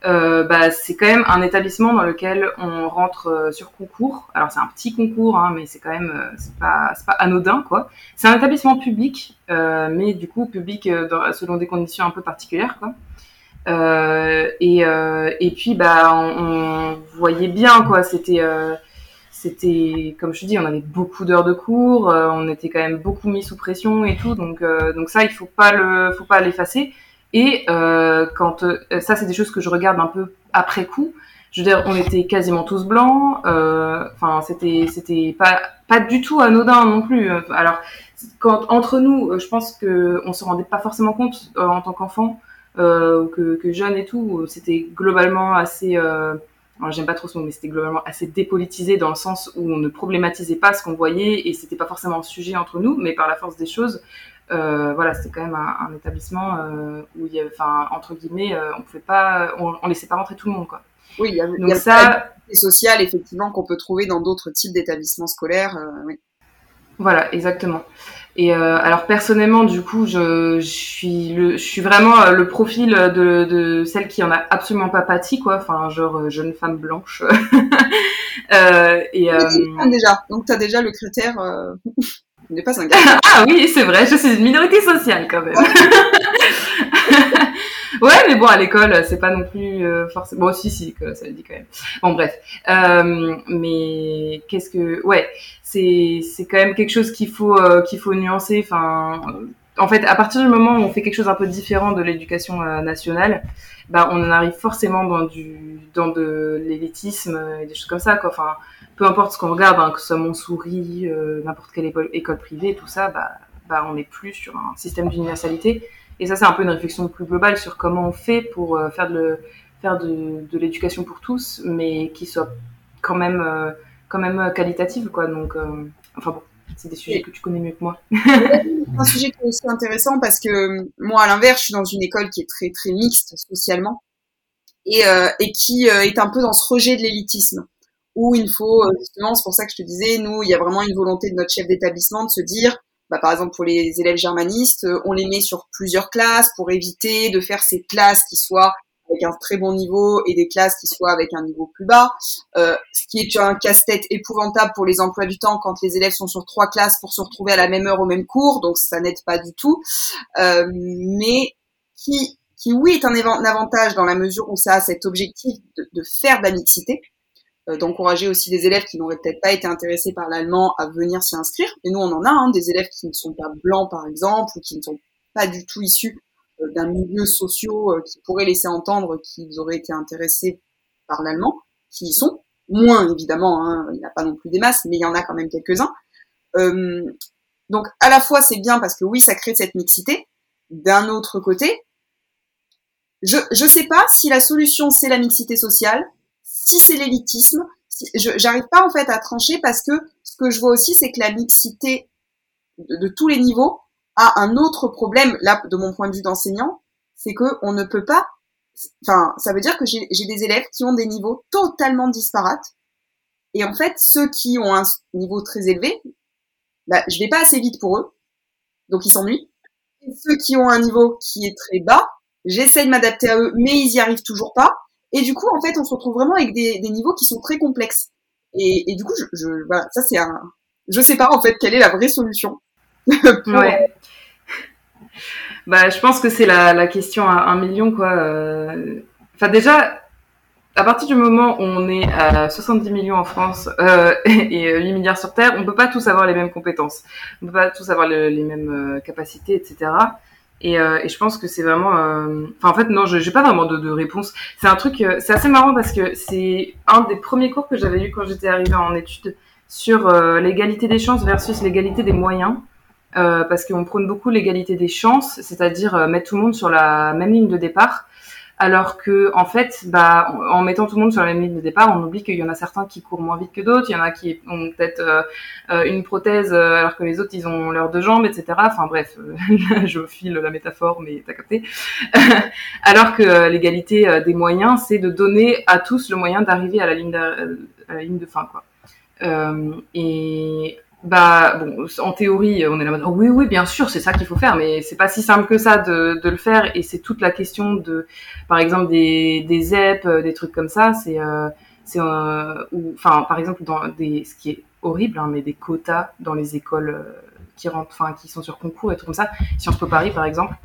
Euh, bah, c'est quand même un établissement dans lequel on rentre euh, sur concours. Alors c'est un petit concours, hein, mais c'est quand même euh, c'est pas pas anodin quoi. C'est un établissement public, mais du coup public selon des conditions un peu particulières quoi. et et puis bah on, voyait bien quoi. C'était c'était comme je dis, on avait beaucoup d'heures de cours, on était quand même beaucoup mis sous pression et tout. Donc donc ça il faut pas le faut pas l'effacer. Et euh, quand euh, ça, c'est des choses que je regarde un peu après coup. Je veux dire, on était quasiment tous blancs. Euh, enfin, c'était c'était pas pas du tout anodin non plus. Alors, quand entre nous, je pense que on se rendait pas forcément compte en tant qu'enfant que, jeune et tout. C'était globalement assez. J'aime pas trop ce mot, mais c'était globalement assez dépolitisé dans le sens où on ne problématisait pas ce qu'on voyait et c'était pas forcément un sujet entre nous, mais par la force des choses, euh, voilà, c'était quand même un, établissement euh, où il y avait, enfin, entre guillemets, euh, on pouvait pas, on, laissait pas rentrer tout le monde, quoi. Oui, il y a, Donc il ça, social effectivement qu'on peut trouver dans d'autres types d'établissements scolaires. oui. Voilà, exactement. Et alors personnellement, du coup, je, je suis le, je suis vraiment le profil de, de celle qui en a absolument pas pâti, quoi. Enfin, genre jeune femme blanche. (laughs) euh, et déjà, donc tu as déjà le critère. (laughs) n'est pas un (laughs) ah oui, c'est vrai, je suis une minorité sociale quand même. (laughs) ouais, mais bon, à l'école, c'est pas non plus euh, forcément. Bon, si, si, que ça le dit quand même. Bon, bref. Euh, mais qu'est-ce que, ouais, c'est c'est quand même quelque chose qu'il faut euh, qu'il faut nuancer. Enfin, en fait, à partir du moment où on fait quelque chose un peu différent de l'éducation nationale, bah, on en arrive forcément dans du dans de l'élitisme et des choses comme ça, quoi. Enfin, peu importe ce qu'on regarde, hein, que ce soit Montsouris, n'importe quelle école, école privée, tout ça, bah bah, on n'est plus sur un système d'universalité. Et ça, c'est un peu une réflexion plus globale sur comment on fait pour euh, faire de, faire de, de l'éducation pour tous, mais qui soit quand même, euh, quand même qualitative, quoi. Donc, euh, enfin bon, c'est des sujets que tu connais mieux que moi. c'est (laughs) un sujet qui est aussi intéressant parce que moi, à l'inverse, je suis dans une école qui est très, très mixte socialement et, et qui est un peu dans ce rejet de l'élitisme où il faut, justement, c'est pour ça que je te disais, nous, il y a vraiment une volonté de notre chef d'établissement de se dire, bah, par exemple pour les élèves germanistes, euh, on les met sur plusieurs classes pour éviter de faire ces classes qui soient avec un très bon niveau et des classes qui soient avec un niveau plus bas, euh, ce qui est un casse-tête épouvantable pour les emplois du temps quand les élèves sont sur trois classes pour se retrouver à la même heure au même cours, donc ça n'aide pas du tout, euh, mais qui, qui oui est un, avantage dans la mesure où ça a cet objectif de, de faire de la mixité, euh, d'encourager aussi des élèves qui n'auraient peut-être pas été intéressés par l'allemand à venir s'y inscrire. Et nous, on en a hein, des élèves qui ne sont pas blancs, par exemple, ou qui ne sont pas du tout issus d'un milieu social euh, qui pourrait laisser entendre qu'ils auraient été intéressés par l'allemand, qui y sont. Moins, évidemment, hein, il n'y a pas non plus des masses, mais il y en a quand même quelques-uns. Euh, donc, à la fois, c'est bien parce que oui, ça crée cette mixité. D'un autre côté, je ne sais pas si la solution, c'est la mixité sociale, si c'est l'élitisme, j'arrive pas en fait à trancher parce que ce que je vois aussi, c'est que la mixité de, tous les niveaux a un autre problème, là, de mon point de vue d'enseignant, c'est que on ne peut pas, enfin, ça veut dire que j'ai des élèves qui ont des niveaux totalement disparates. Et en fait, ceux qui ont un niveau très élevé, bah, je vais pas assez vite pour eux, donc ils s'ennuient. Et ceux qui ont un niveau qui est très bas, j'essaie de m'adapter à eux, mais ils y arrivent toujours pas. Et du coup, en fait, on se retrouve vraiment avec des, des niveaux qui sont très complexes. Et, et du coup, je, je, voilà, ça c'est un, je sais pas en fait quelle est la vraie solution. (laughs) Bah, je pense que c'est la, question à un million quoi. Euh. Enfin déjà, à partir du moment où on est à 70 millions en France euh, (laughs) et 8 milliards sur Terre, on peut pas tous avoir les mêmes compétences, on peut pas tous avoir les mêmes euh, capacités, etc. Et, euh, je pense que c'est vraiment. Euh, enfin, en fait, non, je n'ai pas vraiment de, de réponse. C'est un truc. Euh, c'est assez marrant parce que c'est un des premiers cours que j'avais eu quand j'étais arrivée en études sur l'égalité des chances versus l'égalité des moyens. Parce qu'on prône beaucoup l'égalité des chances, c'est-à-dire mettre tout le monde sur la même ligne de départ alors que en fait, bah, en mettant tout le monde sur la même ligne de départ, on oublie qu'il y en a certains qui courent moins vite que d'autres, il y en a qui ont peut-être euh, euh, une prothèse euh, alors que les autres ils ont leurs deux jambes, etc. Enfin bref, (laughs) je file la métaphore, mais t'as capté. (laughs) alors que l'égalité des moyens, c'est de donner à tous le moyen d'arriver à la ligne de, à la ligne de fin, quoi. et bah bon, en théorie, on est là, oh, oui, oui, bien sûr, c'est ça qu'il faut faire, mais c'est pas si simple que ça de, de le faire, et c'est toute la question de, par exemple, des, des ZEP, euh, des trucs comme ça, c'est, euh, c'est, euh, enfin, par exemple, dans des, ce qui est horrible, hein, mais des quotas dans les écoles euh, qui rentrent, enfin, qui sont sur concours et tout comme ça. Sciences Po Paris, par exemple,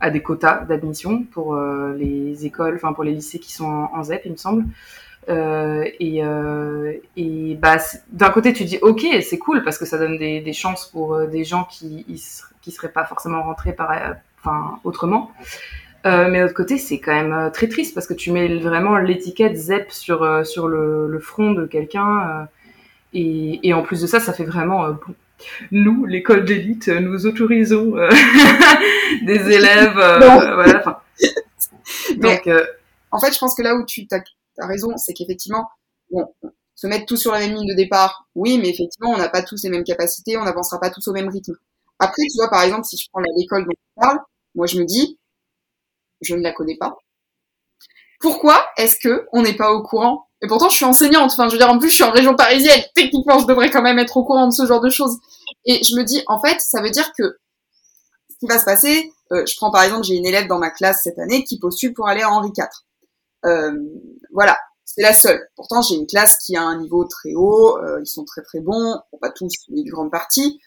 a des quotas d'admission pour les écoles, enfin, pour les lycées qui sont en, en ZEP, il me semble. Euh, et, euh, et bah, d'un côté, tu dis ok, c'est cool parce que ça donne des, des chances pour euh, des gens qui qui seraient pas forcément rentrés par, enfin, autrement. Mais de l'autre côté, c'est quand même très triste parce que tu mets vraiment l'étiquette ZEP sur sur le, le front de quelqu'un. et, et en plus de ça, ça fait vraiment nous, l'école d'élite, nous autorisons (laughs) des élèves. voilà, (laughs) Donc, en fait, je pense que là où tu as raison, c'est qu'effectivement, bon, se mettre tous sur la même ligne de départ, oui, mais effectivement, on n'a pas tous les mêmes capacités, on n'avancera pas tous au même rythme. Après, tu vois, par exemple, si je prends l'école dont tu parles, moi, je me dis, je ne la connais pas. Pourquoi est-ce que on n'est pas au courant? Et pourtant, je suis enseignante. Enfin, je veux dire, en plus, je suis en région parisienne. Techniquement, je devrais quand même être au courant de ce genre de choses. Et je me dis, en fait, ça veut dire que ce qui va se passer, euh, je prends par exemple, j'ai une élève dans ma classe cette année qui postule pour aller à Henri IV. Voilà, c'est la seule. Pourtant, j'ai une classe qui a un niveau très haut, euh, ils sont très très bons, pas tous, mais une grande partie.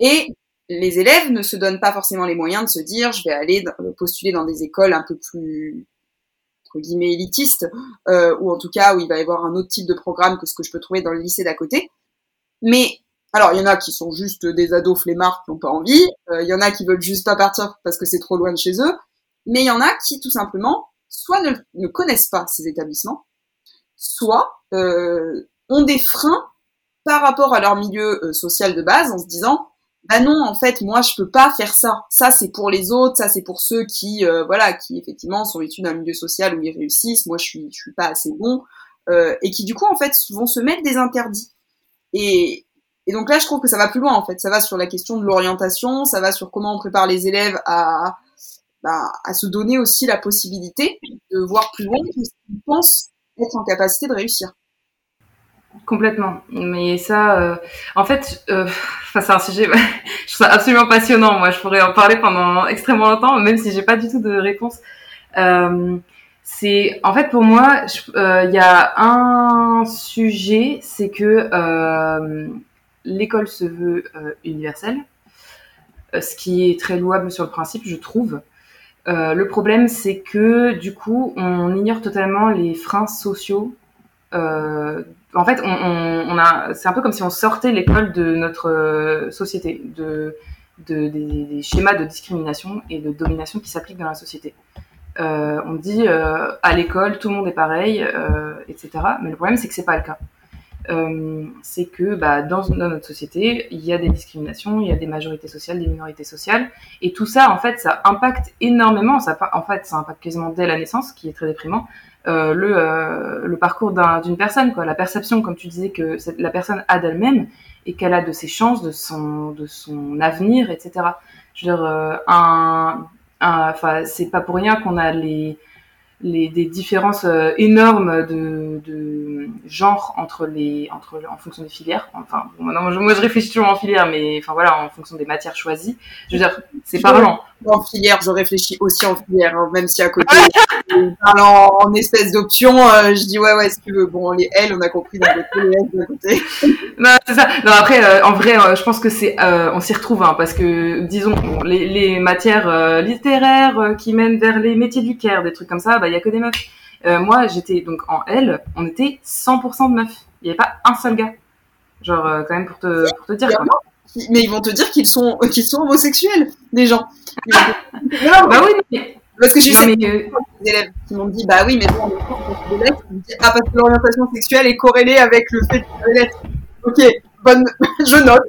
Et les élèves ne se donnent pas forcément les moyens de se dire je vais aller postuler dans des écoles un peu plus entre guillemets élitistes euh, ou en tout cas où il va y avoir un autre type de programme que ce que je peux trouver dans le lycée d'à côté. Mais alors il y en a qui sont juste des ados flemmards qui n'ont pas envie, euh, il y en a qui veulent juste pas partir parce que c'est trop loin de chez eux, mais il y en a qui tout simplement soit ne, connaissent pas ces établissements, soit euh, ont des freins par rapport à leur milieu euh, social de base en se disant bah non en fait moi je peux pas faire ça. Ça c'est pour les autres ça c'est pour ceux qui euh, voilà qui effectivement sont issus d'un milieu social où ils réussissent. Moi je suis je suis pas assez bon euh, et qui du coup en fait vont se mettre des interdits. Et, et donc là je trouve que ça va plus loin en fait. Ça va sur la question de l'orientation ça va sur comment on prépare les élèves à bah, à se donner aussi la possibilité de voir plus loin que ce qu'ils pensent être en capacité de réussir Complètement. Mais ça, euh, en fait, euh, c'est un sujet, (laughs) je trouve absolument passionnant. Moi, je pourrais en parler pendant extrêmement longtemps, même si j'ai pas du tout de réponse. Euh, c'est, en fait, pour moi, euh, il y a un sujet, c'est que euh, l'école se veut universelle, ce qui est très louable sur le principe, je trouve. Le problème, c'est que du coup, on ignore totalement les freins sociaux euh, en fait, on, a, c'est un peu comme si on sortait l'école de notre euh, société, de, de des, schémas de discrimination et de domination qui s'appliquent dans la société. Euh, on dit euh, à l'école tout le monde est pareil, euh, etc. Mais le problème c'est que c'est pas le cas. Euh, c'est que bah, dans, notre société, il y a des discriminations, il y a des majorités sociales, des minorités sociales, et tout ça, en fait, ça impacte énormément. Ça, en fait, ça impacte quasiment dès la naissance, qui est très déprimant, euh, le, euh, le parcours d'une personne, quoi, la perception, comme tu disais, que la personne a d'elle-même et qu'elle a de ses chances, de son, de son avenir, etc. Je veux dire, euh, un, enfin, c'est pas pour rien qu'on a les, les, des différences euh, énormes de, de genre entre les, entre, en fonction des filières. Enfin, bon, non, moi, je réfléchis toujours en filière, mais enfin voilà, en fonction des matières choisies. Je veux dire, c'est parlant. En filière, je réfléchis aussi en filière, hein, même si à côté, en, en espèce d'option, euh, je dis ouais, ouais, si tu veux. Bon, les L, on a compris dans les S de côté. (laughs) non, c'est ça. Non, après, euh, en vrai, euh, je pense que c'est, euh, on s'y retrouve, hein, parce que, disons, bon, les, les matières euh, littéraires qui mènent vers les métiers du care, des trucs comme ça, bah, il y a que des meufs. moi, j'étais donc en L, on était 100% de meufs. Il n'y avait pas un seul gars. Genre, quand même, pour te, pour te dire. Quoi. Mais ils vont te dire qu'ils sont, (laughs) qu'ils sont homosexuels, les gens. (laughs) non, bah oui, mais parce que j'ai eu des élèves qui m'ont dit, bah oui, mais bon, on est des lettres. Ah, parce que l'orientation sexuelle est corrélée avec le fait de lettres. Ok, (laughs) je note.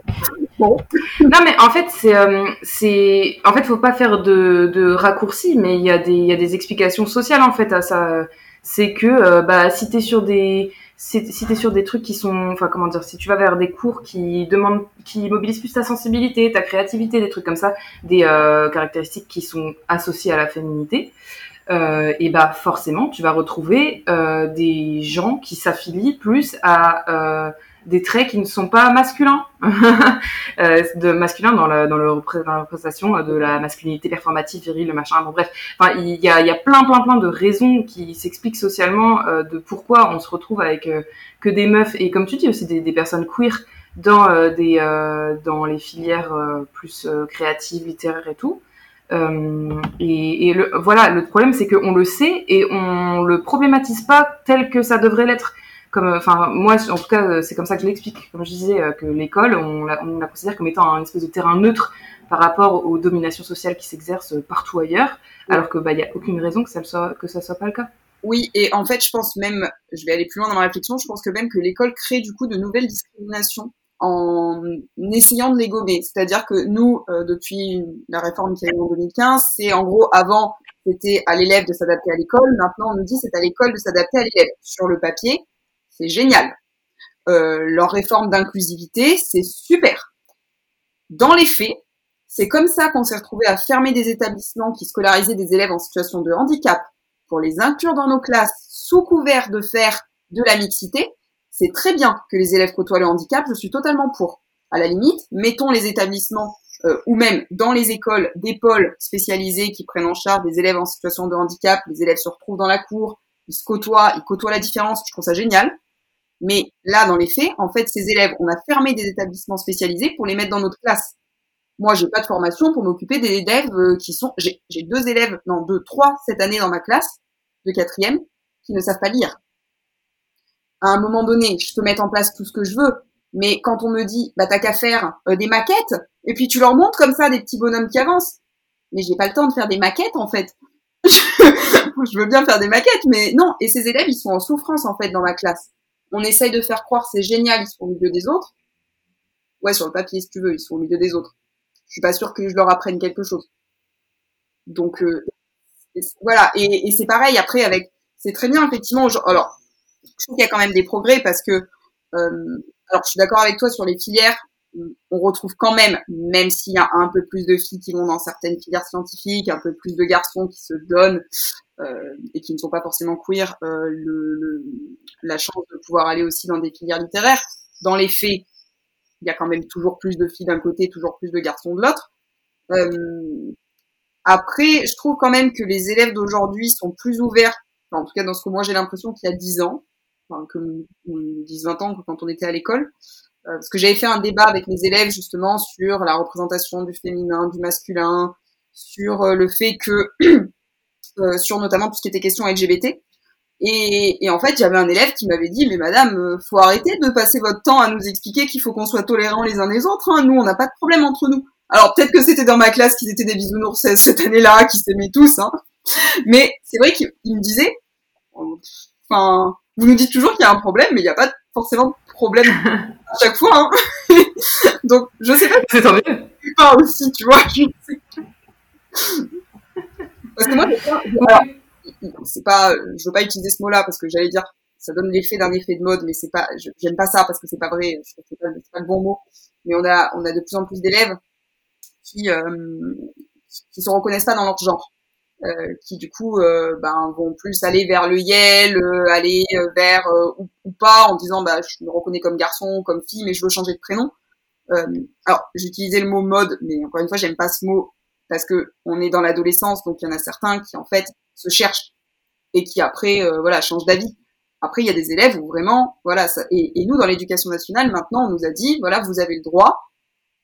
Non, mais en fait, euh, c'est, en fait, faut pas faire de, raccourcis, mais il y a des, il y a des explications sociales, en fait, à ça. C'est que, euh, bah, si t'es sur des, t'es sur des trucs qui sont, enfin comment dire, si tu vas vers des cours qui demandent, qui mobilisent plus ta sensibilité, ta créativité, des trucs comme ça, des euh, caractéristiques qui sont associées à la féminité, et bah forcément tu vas retrouver des gens qui s'affilient plus à des traits qui ne sont pas masculins, (laughs) euh, de masculin dans, le, dans la représentation de la masculinité performative, virile, machin. Bon bref, enfin il y a, y a plein plein plein de raisons qui s'expliquent socialement euh, de pourquoi on se retrouve avec euh, que des meufs et comme tu dis aussi des, personnes queer dans euh, des dans les filières plus créatives, littéraires et tout. et, voilà, le problème c'est qu'on le sait et on le problématise pas tel que ça devrait l'être comme enfin moi en tout cas c'est comme ça que je l'explique. Comme je disais que l'école on la, on la considère comme étant un espèce de terrain neutre par rapport aux dominations sociales qui s'exercent partout ailleurs oui. alors que bah il y a aucune raison que ça soit que ça soit pas le cas. Oui et en fait je pense même je vais aller plus loin dans ma réflexion je pense que même que l'école crée du coup de nouvelles discriminations en essayant de les gommer. C'est-à-dire que nous euh, depuis la réforme qui a eu en 2015 c'est en gros avant c'était à l'élève de s'adapter à l'école. Maintenant on nous dit c'est à l'école de s'adapter à l'élève sur le papier c'est génial. Euh, leur réforme d'inclusivité, c'est super. Dans les faits, c'est comme ça qu'on s'est retrouvé à fermer des établissements qui scolarisaient des élèves en situation de handicap pour les inclure dans nos classes sous couvert de faire de la mixité. C'est très bien que les élèves côtoient le handicap, je suis totalement pour. À la limite, mettons les établissements euh, ou même dans les écoles des pôles spécialisés qui prennent en charge des élèves en situation de handicap, les élèves se retrouvent dans la cour, ils se côtoient, ils côtoient la différence, je trouve ça génial. Mais là, dans les faits, en fait, ces élèves, on a fermé des établissements spécialisés pour les mettre dans notre classe. moi, j'ai pas de formation pour m'occuper des élèves euh, qui sont. J'ai deux élèves, non deux, trois cette année dans ma classe de quatrième qui ne savent pas lire. À un moment donné, je peux mettre en place tout ce que je veux, mais quand on me dit, bah t'as qu'à faire euh, des maquettes, et puis tu leur montres comme ça des petits bonhommes qui avancent, mais j'ai pas le temps de faire des maquettes en fait. (laughs) je veux bien faire des maquettes, mais non. Et ces élèves, ils sont en souffrance en fait dans ma classe. On essaye de faire croire c'est génial, ils sont au milieu des autres. Ouais, sur le papier si tu veux, ils sont au milieu des autres. Je suis pas sûre que je leur apprenne quelque chose. Donc euh, voilà. Et, c'est pareil après avec. C'est très bien effectivement. Alors, je trouve qu'il y a quand même des progrès parce que. Euh, alors, je suis d'accord avec toi sur les filières on retrouve quand même, même s'il y a un peu plus de filles qui vont dans certaines filières scientifiques, un peu plus de garçons qui se donnent et qui ne sont pas forcément queer, euh, le, la chance de pouvoir aller aussi dans des filières littéraires. Dans les faits, il y a quand même toujours plus de filles d'un côté, toujours plus de garçons de l'autre. Euh, après, je trouve quand même que les élèves d'aujourd'hui sont plus ouverts, en tout cas dans ce que moi j'ai l'impression qu'il y a 10 ans, enfin, comme 10-20 ans quand on était à l'école, euh, parce que j'avais fait un débat avec mes élèves justement sur la représentation du féminin, du masculin, sur euh, le fait que, (clears throat) euh, sur notamment tout ce qui était question LGBT. Et, et en fait, j'avais un élève qui m'avait dit, mais madame, faut arrêter de passer votre temps à nous expliquer qu'il faut qu'on soit tolérants les uns les autres. Hein. Nous, on n'a pas de problème entre nous. Alors peut-être que c'était dans ma classe qu'ils étaient des bisounours cette année-là, qui s'aimaient tous. Hein. Mais c'est vrai qu'il me disait, enfin, vous nous dites toujours qu'il y a un problème, mais il n'y a pas forcément de problème (laughs) à chaque fois. Hein. (laughs) Donc, je sais pas. C'est tant mieux. Pas aussi, tu vois. Je sais. Parce que moi, c'est pas, je veux pas utiliser ce mot-là parce que j'allais dire, ça donne l'effet d'un effet de mode, mais c'est pas, j'aime pas ça parce que c'est pas vrai, c'est pas, pas, le bon mot. Mais on a, on a de plus en plus d'élèves qui, euh, qui se reconnaissent pas dans leur genre. Euh, qui du coup euh, ben, vont plus aller vers le Yel, euh, aller vers ou, ou, pas en disant bah je me reconnais comme garçon, comme fille, mais je veux changer de prénom. alors j'ai utilisé le mot mode, mais encore une fois j'aime pas ce mot parce que on est dans l'adolescence, donc il y en a certains qui en fait se cherchent et qui après voilà changent d'avis. Après, il y a des élèves où vraiment, voilà, ça, et, nous, dans l'éducation nationale, maintenant, on nous a dit, voilà, vous avez le droit,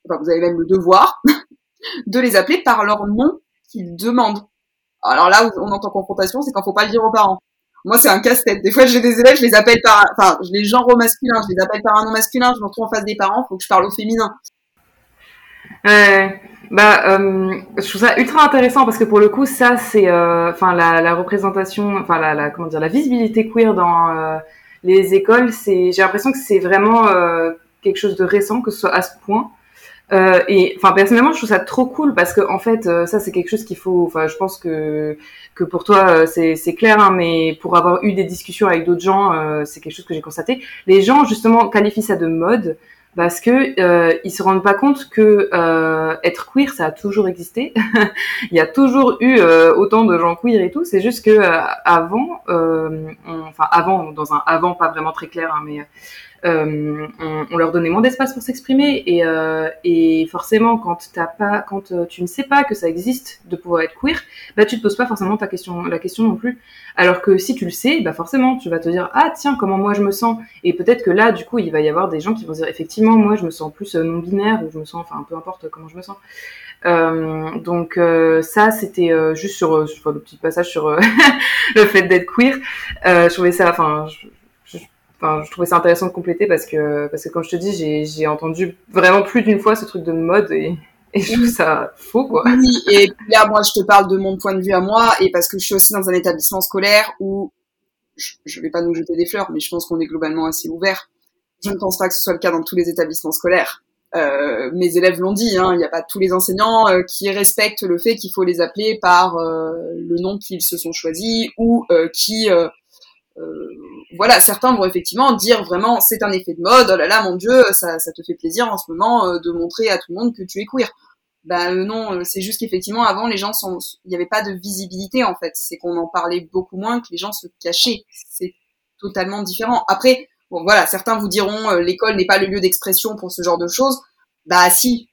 enfin, vous avez même le devoir, (laughs) de les appeler par leur nom qu'ils demandent. Alors là où on entend confrontation, c'est quand faut pas le dire aux parents. Moi, c'est un casse-tête. Des fois, j'ai des élèves, je les appelle par, enfin, je les genres au masculin, je les appelle par un nom masculin, je me retrouve en face des parents, faut que je parle au féminin. Euh, bah, euh, je trouve ça ultra intéressant parce que pour le coup, ça, c'est, euh, enfin, la, la, représentation, enfin, la, la, comment dire, la visibilité queer dans euh, les écoles, c'est, j'ai l'impression que c'est vraiment euh, quelque chose de récent, que ce soit à ce point. Euh, et enfin personnellement, je trouve ça trop cool parce que en fait, ça c'est quelque chose qu'il faut. Enfin, je pense que que pour toi c'est c'est clair, hein, mais pour avoir eu des discussions avec d'autres gens, c'est quelque chose que j'ai constaté. Les gens justement qualifient ça de mode parce que euh, ils se rendent pas compte que être queer ça a toujours existé. (laughs) Il y a toujours eu autant de gens queer et tout. C'est juste que avant, enfin avant dans un avant pas vraiment très clair, hein, mais euh, on, on, leur donnait moins d'espace pour s'exprimer et, euh, forcément quand euh, tu ne sais pas que ça existe de pouvoir être queer, bah tu te poses pas forcément ta question, la question non plus. Alors que si tu le sais, bah forcément tu vas te dire ah tiens comment moi je me sens? Et peut-être que là du coup il va y avoir des gens qui vont dire effectivement moi je me sens plus non binaire ou je me sens enfin peu importe comment je me sens. Euh, donc euh, ça, c'était euh, juste sur, sur, le petit passage sur (laughs) le fait d'être queer. je trouvais ça, enfin, je trouvais ça intéressant de compléter parce que, parce que comme je te dis, j'ai entendu vraiment plus d'une fois ce truc de mode et, je trouve ça faux, quoi. Oui, et là, moi, je te parle de mon point de vue à moi et parce que je suis aussi dans un établissement scolaire où je, je vais pas nous jeter des fleurs, mais je pense qu'on est globalement assez ouvert. Je ne pense pas que ce soit le cas dans tous les établissements scolaires. Euh, mes élèves l'ont dit, hein, il n'y a pas tous les enseignants euh, qui respectent le fait qu'il faut les appeler par euh, le nom qu'ils se sont choisis ou qui voilà, certains vont effectivement dire vraiment c'est un effet de mode, oh là là mon dieu, ça, ça te fait plaisir en ce moment euh, de montrer à tout le monde que tu es queer. Bah euh, non, c'est juste qu'effectivement avant les gens sont, il n'y avait pas de visibilité en fait, c'est qu'on en parlait beaucoup moins, que les gens se cachaient. C'est totalement différent. Après, bon voilà, certains vous diront l'école n'est pas le lieu d'expression pour ce genre de choses. Bah si.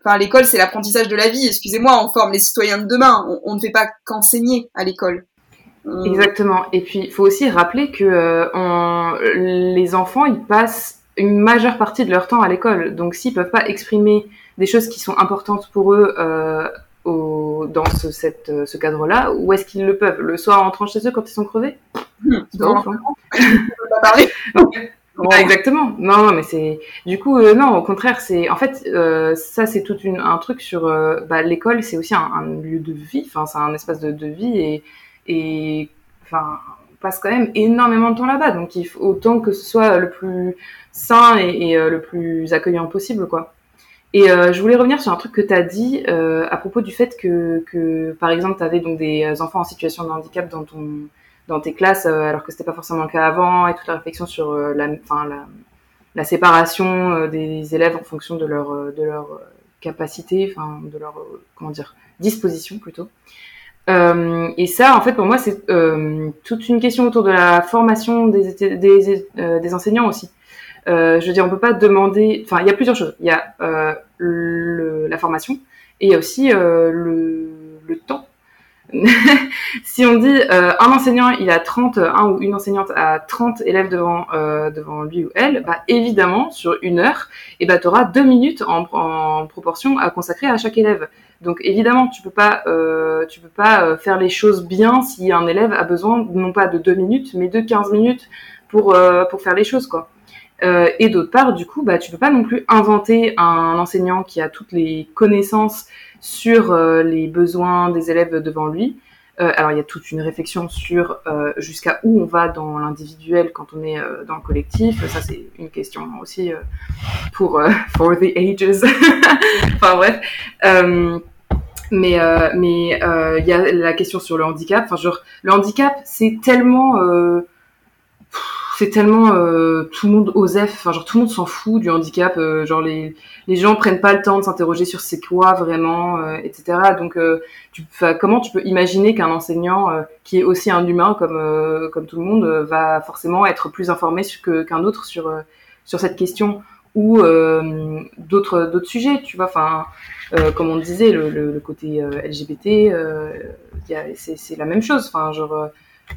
Enfin l'école c'est l'apprentissage de la vie. Excusez-moi, on forme les citoyens de demain. On ne fait pas qu'enseigner à l'école. Euh, Exactement. Et puis, il faut aussi rappeler que euh, les enfants, ils passent une majeure partie de leur temps à l'école. Donc, s'ils peuvent pas exprimer des choses qui sont importantes pour eux au, dans ce, cette, ce cadre-là, ou est-ce qu'ils le peuvent? Le soir en rentrant chez eux quand ils sont crevés? Hein. pas parler. (laughs) (laughs) exactement. Non, mais c'est du coup euh, non. Au contraire, c'est en fait euh, ça c'est tout une, un truc sur euh, bah, l'école. C'est aussi un, lieu de vie. Enfin, c'est un espace de, de, vie et et enfin on passe quand même énormément de temps là-bas. Donc autant que ce soit le plus sain et, et le plus accueillant possible, quoi. Et je voulais revenir sur un truc que tu as dit à propos du fait que, que par exemple, tu avais donc des enfants en situation de handicap dans ton dans tes classes, euh, alors que c'était pas forcément le cas avant, et toute la réflexion sur euh, la, enfin, la, la séparation euh, des élèves en fonction de leur, de leur capacité, enfin de leur comment dire disposition plutôt. Euh, et ça, en fait, pour moi, c'est euh, toute une question autour de la formation des, euh, des enseignants aussi. je veux dire, on peut pas demander. Enfin, il y a plusieurs choses. Il y a la formation et il y a aussi le temps si on dit euh, un enseignant, il a 30, un ou une enseignante a 30 élèves devant, euh, devant lui ou elle, bah, évidemment, sur une heure, et bah, tu auras deux minutes en, en, proportion à consacrer à chaque élève. Donc évidemment, tu peux pas, euh, tu peux pas euh, faire les choses bien si un élève a besoin non pas de deux minutes, mais de 15 minutes pour, euh, pour faire les choses, quoi. Euh, et d'autre part, du coup, bah, tu peux pas non plus inventer un enseignant qui a toutes les connaissances sur euh, les besoins des élèves devant lui. Euh, alors, il y a toute une réflexion sur euh, jusqu'à où on va dans l'individuel quand on est dans le collectif. Ça, c'est une question aussi pour (laughs) for the ages. (laughs) enfin bref. mais mais il y a la question sur le handicap. Enfin, genre, le handicap, c'est tellement c'est tellement euh, tout le monde osef, enfin genre tout le monde s'en fout du handicap, euh, genre les les gens prennent pas le temps de s'interroger sur c'est quoi vraiment, euh, etc. Donc tu, comment tu peux imaginer qu'un enseignant qui est aussi un humain comme comme tout le monde va forcément être plus informé que qu'un autre sur sur cette question ou d'autres d'autres sujets, tu vois, enfin comme on disait le, le, le côté LGBT, c'est la même chose, enfin genre euh,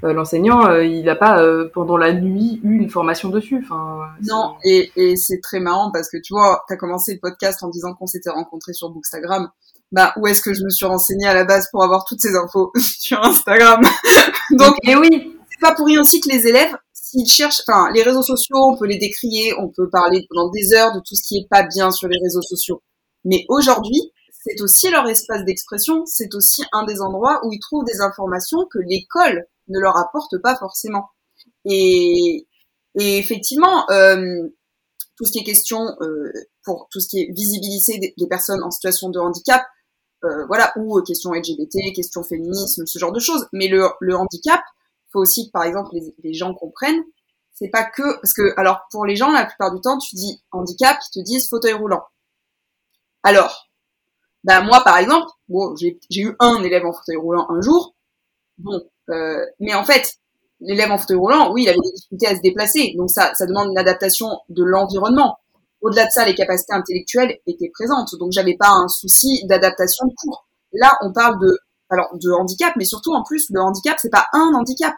l'enseignant, euh, il n'a pas euh, pendant la nuit eu une formation dessus. Enfin, non, et, et c'est très marrant parce que tu vois, tu as commencé le podcast en disant qu'on s'était rencontrés sur Bookstagram. Bah, où est-ce que je me suis renseignée à la base pour avoir toutes ces infos (laughs) sur Instagram? (laughs) Donc, et oui, c'est pas pour rien aussi que les élèves, s'ils cherchent, enfin, les réseaux sociaux, on peut les décrier, on peut parler pendant des heures de tout ce qui est pas bien sur les réseaux sociaux. Mais aujourd'hui, c'est aussi leur espace d'expression, c'est aussi un des endroits où ils trouvent des informations que l'école ne leur apporte pas forcément. Et, effectivement, euh, tout ce qui est question euh, pour tout ce qui est visibiliser des, personnes en situation de handicap, euh, voilà, ou question LGBT, question féminisme, ce genre de choses. Mais le, le handicap, faut aussi que par exemple les, les gens comprennent, c'est pas que parce que alors pour les gens la plupart du temps tu dis handicap, ils te disent fauteuil roulant. Alors, bah moi par exemple, bon j'ai eu un élève en fauteuil roulant un jour, bon euh, mais en fait, l'élève en fauteuil roulant, oui, il avait des difficultés à se déplacer, donc ça, ça demande une adaptation de l'environnement. Au-delà de ça, les capacités intellectuelles étaient présentes, donc j'avais pas un souci d'adaptation de cours. Là, on parle de, alors, de handicap, mais surtout en plus, le handicap, c'est pas un handicap,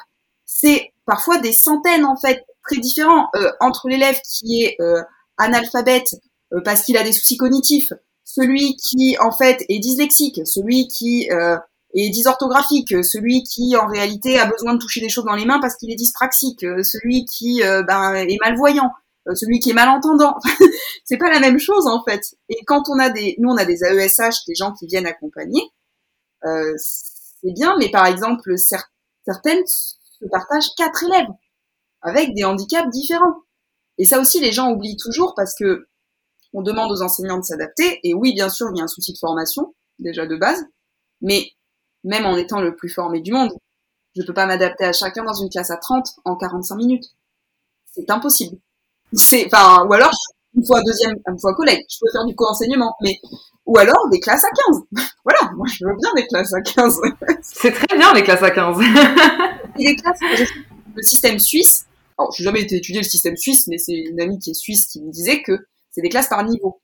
c'est parfois des centaines en fait, très différents euh, entre l'élève qui est euh, analphabète parce qu'il a des soucis cognitifs, celui qui en fait est dyslexique, celui qui et dysorthographique, celui qui en réalité a besoin de toucher des choses dans les mains parce qu'il est dyspraxique, celui qui euh, ben, est malvoyant, euh, celui qui est malentendant. (laughs) c'est pas la même chose en fait. Et quand on a des, nous on a des AESH, des gens qui viennent accompagner, euh, c'est bien, mais par exemple certaines se partagent quatre élèves avec des handicaps différents. Et ça aussi les gens oublient toujours parce que on demande aux enseignants de s'adapter. Et oui, bien sûr, il y a un souci de formation déjà de base, mais même en étant le plus formé du monde. Je peux pas m'adapter à chacun dans une classe à 30 en 45 minutes. C'est impossible. C'est, enfin, ou alors, une fois deuxième, une fois collègue, je peux faire du co-enseignement, mais, ou alors des classes à 15. (laughs) voilà, moi je veux bien des classes à 15. (laughs) C'est très bien les classes à 15. Et les classes, le système suisse, alors je n'ai jamais été étudier le système suisse, mais c'est une amie qui est suisse qui me disait que c'est des classes par niveau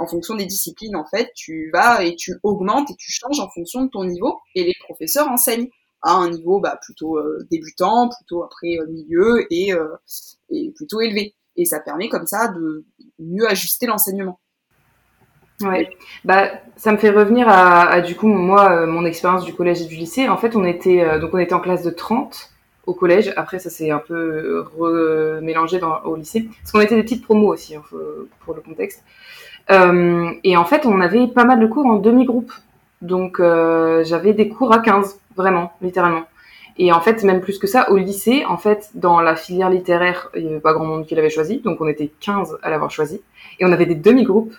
en fonction des disciplines, en fait, tu vas et tu augmentes et tu changes en fonction de ton niveau. Et les professeurs enseignent à un niveau bah, plutôt euh, débutant, plutôt après euh, milieu et, euh, et plutôt élevé. Et ça permet comme ça de mieux ajuster l'enseignement. Ouais, bah ça me fait revenir à, du coup moi mon expérience du collège et du lycée. En fait, on était donc on était en classe de 30 au collège. Après, ça s'est un peu remélangé au lycée parce qu'on était des petites promos aussi hein, pour le contexte. Euh, et en fait, on avait pas mal de cours en demi-groupe. Donc, euh, j'avais des cours à 15, vraiment, littéralement. Et en fait, même plus que ça, au lycée, en fait, dans la filière littéraire, il n'y avait pas grand monde qui l'avait choisi. Donc, on était 15 à l'avoir choisi. Et on avait des demi-groupes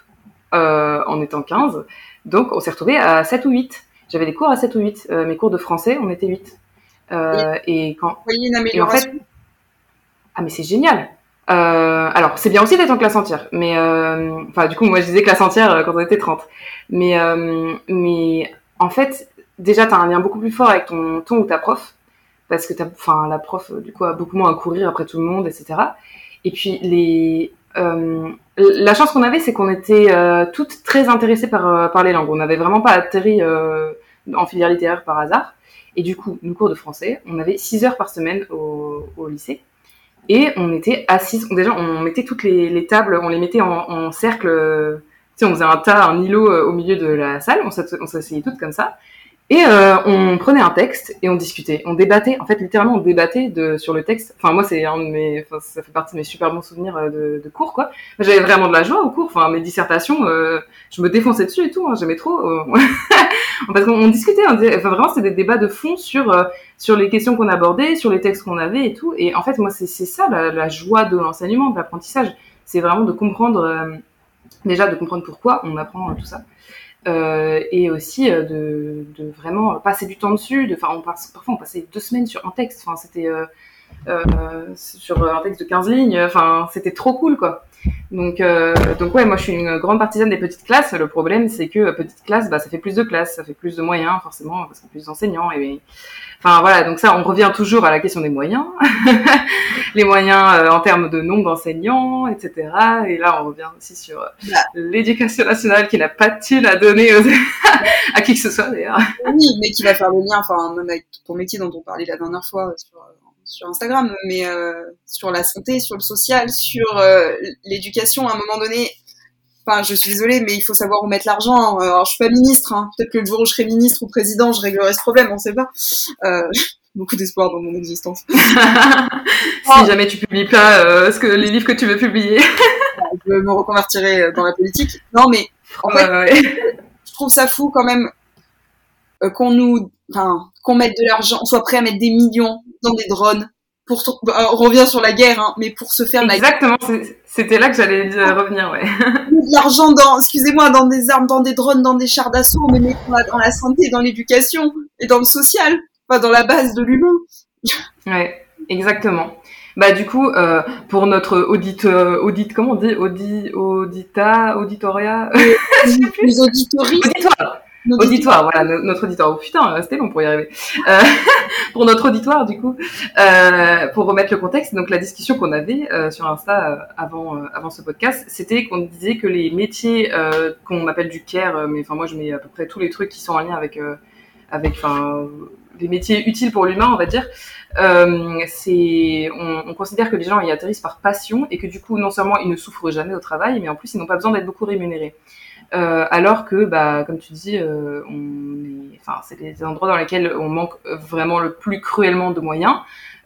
euh, en étant 15. Donc, on s'est retrouvé à 7 ou 8. J'avais des cours à 7 ou 8. Euh, mes cours de français, on était 8. Euh, et quand... Voyez une amélioration en fait... Ah, mais c'est génial euh, alors, c'est bien aussi d'être en classe entière, mais euh, enfin, du coup, moi, je disais classe entière euh, quand on était 30. Mais, mais en fait, déjà, tu as un lien beaucoup plus fort avec ton, ton ou ta prof, parce que enfin, la prof, du coup, a beaucoup moins à courir après tout le monde, etc. Et puis, les, la chance qu'on avait, c'est qu'on était toutes très intéressées par, les langues. On n'avait vraiment pas atterri en filière littéraire par hasard. Et du coup, nous cours de français, on avait 6 heures par semaine au lycée. Et on était assises, déjà on mettait toutes les, tables, on les mettait en, cercle, tu sais, on faisait un tas, un îlot euh, au milieu de la salle, on s'asseyait toutes comme ça. Et euh, on prenait un texte et on discutait, on débattait. En fait, littéralement, on débattait de, sur le texte. Enfin, moi, c'est un de mes, enfin, ça fait partie de mes super bons souvenirs euh, de, de cours, quoi. J'avais vraiment de la joie au cours. Enfin, mes dissertations, euh, je me défonçais dessus et tout. Hein, J'aimais trop. Euh, (laughs) parce qu'on discutait. On enfin, vraiment, c'était des débats de fond sur euh, sur les questions qu'on abordait, sur les textes qu'on avait et tout. Et en fait, moi, c'est ça la, la, joie de l'enseignement, de l'apprentissage. C'est vraiment de comprendre, déjà, de comprendre pourquoi on apprend tout ça. Euh, et aussi euh, de, de, vraiment passer du temps dessus. De, on passe, parfois on passait deux semaines sur un texte. Enfin, c'était euh, euh sur un texte de 15 lignes. Enfin, c'était trop cool, quoi. Donc, euh, donc ouais, moi je suis une grande partisane des petites classes. Le problème, c'est que petite classe, bah, ça fait plus de classes, ça fait plus de moyens, forcément, parce qu'il y a plus d'enseignants. Et Enfin voilà, donc ça, on revient toujours à la question des moyens, (laughs) les moyens euh, en termes de nombre d'enseignants, etc. Et là, on revient aussi sur euh, l'éducation nationale qui n'a pas de thunes à donner (laughs) à qui que ce soit d'ailleurs. Oui, mais qui va faire le lien, enfin même avec ton métier dont on parlait la dernière fois sur, sur Instagram, mais euh, sur la santé, sur le social, sur l'éducation, à un moment donné, Enfin, je suis désolée, mais il faut savoir où mettre l'argent. Alors, je suis pas ministre. Hein. Peut-être que le jour où je serai ministre ou président, je réglerai ce problème. On sait pas. Euh, (laughs) beaucoup d'espoir dans mon existence. (laughs) si jamais tu publies pas euh, ce que les livres que tu veux publier. (laughs) je me reconvertirai dans la politique. Non, mais en fait, je trouve ça fou quand même euh, qu'on nous, enfin, qu'on mette de l'argent, on soit prêt à mettre des millions dans des drones pour bah, on revient sur la guerre, hein, mais pour se faire Exactement, c'était là que j'allais revenir, ouais. (laughs) L'argent dans, excusez-moi, dans des armes, dans des drones, dans des chars d'assaut, mais dans la santé, dans l'éducation et dans le social, pas dans la base de l'humain. Ouais, exactement. Bah du coup, euh, pour notre audit, euh, audit, comment on dit, audit, audita, auditoria, (laughs) les auditories. Auditoire, voilà, notre auditoire. Oh putain, c'était long pour y arriver. Euh, (laughs) pour notre auditoire, du coup, euh, pour remettre le contexte, donc la discussion qu'on avait euh, sur Insta euh, avant euh, avant ce podcast, c'était qu'on disait que les métiers qu'on appelle du care, mais enfin moi je mets à peu près tous les trucs qui sont en lien avec avec enfin les métiers utiles pour l'humain, on va dire. c'est on, on, considère que les gens y atterrissent par passion et que du coup non seulement ils ne souffrent jamais au travail, mais en plus ils n'ont pas besoin d'être beaucoup rémunérés. Euh, alors que, bah, comme tu dis, euh, on enfin, c'est des endroits dans lesquels on manque vraiment le plus cruellement de moyens.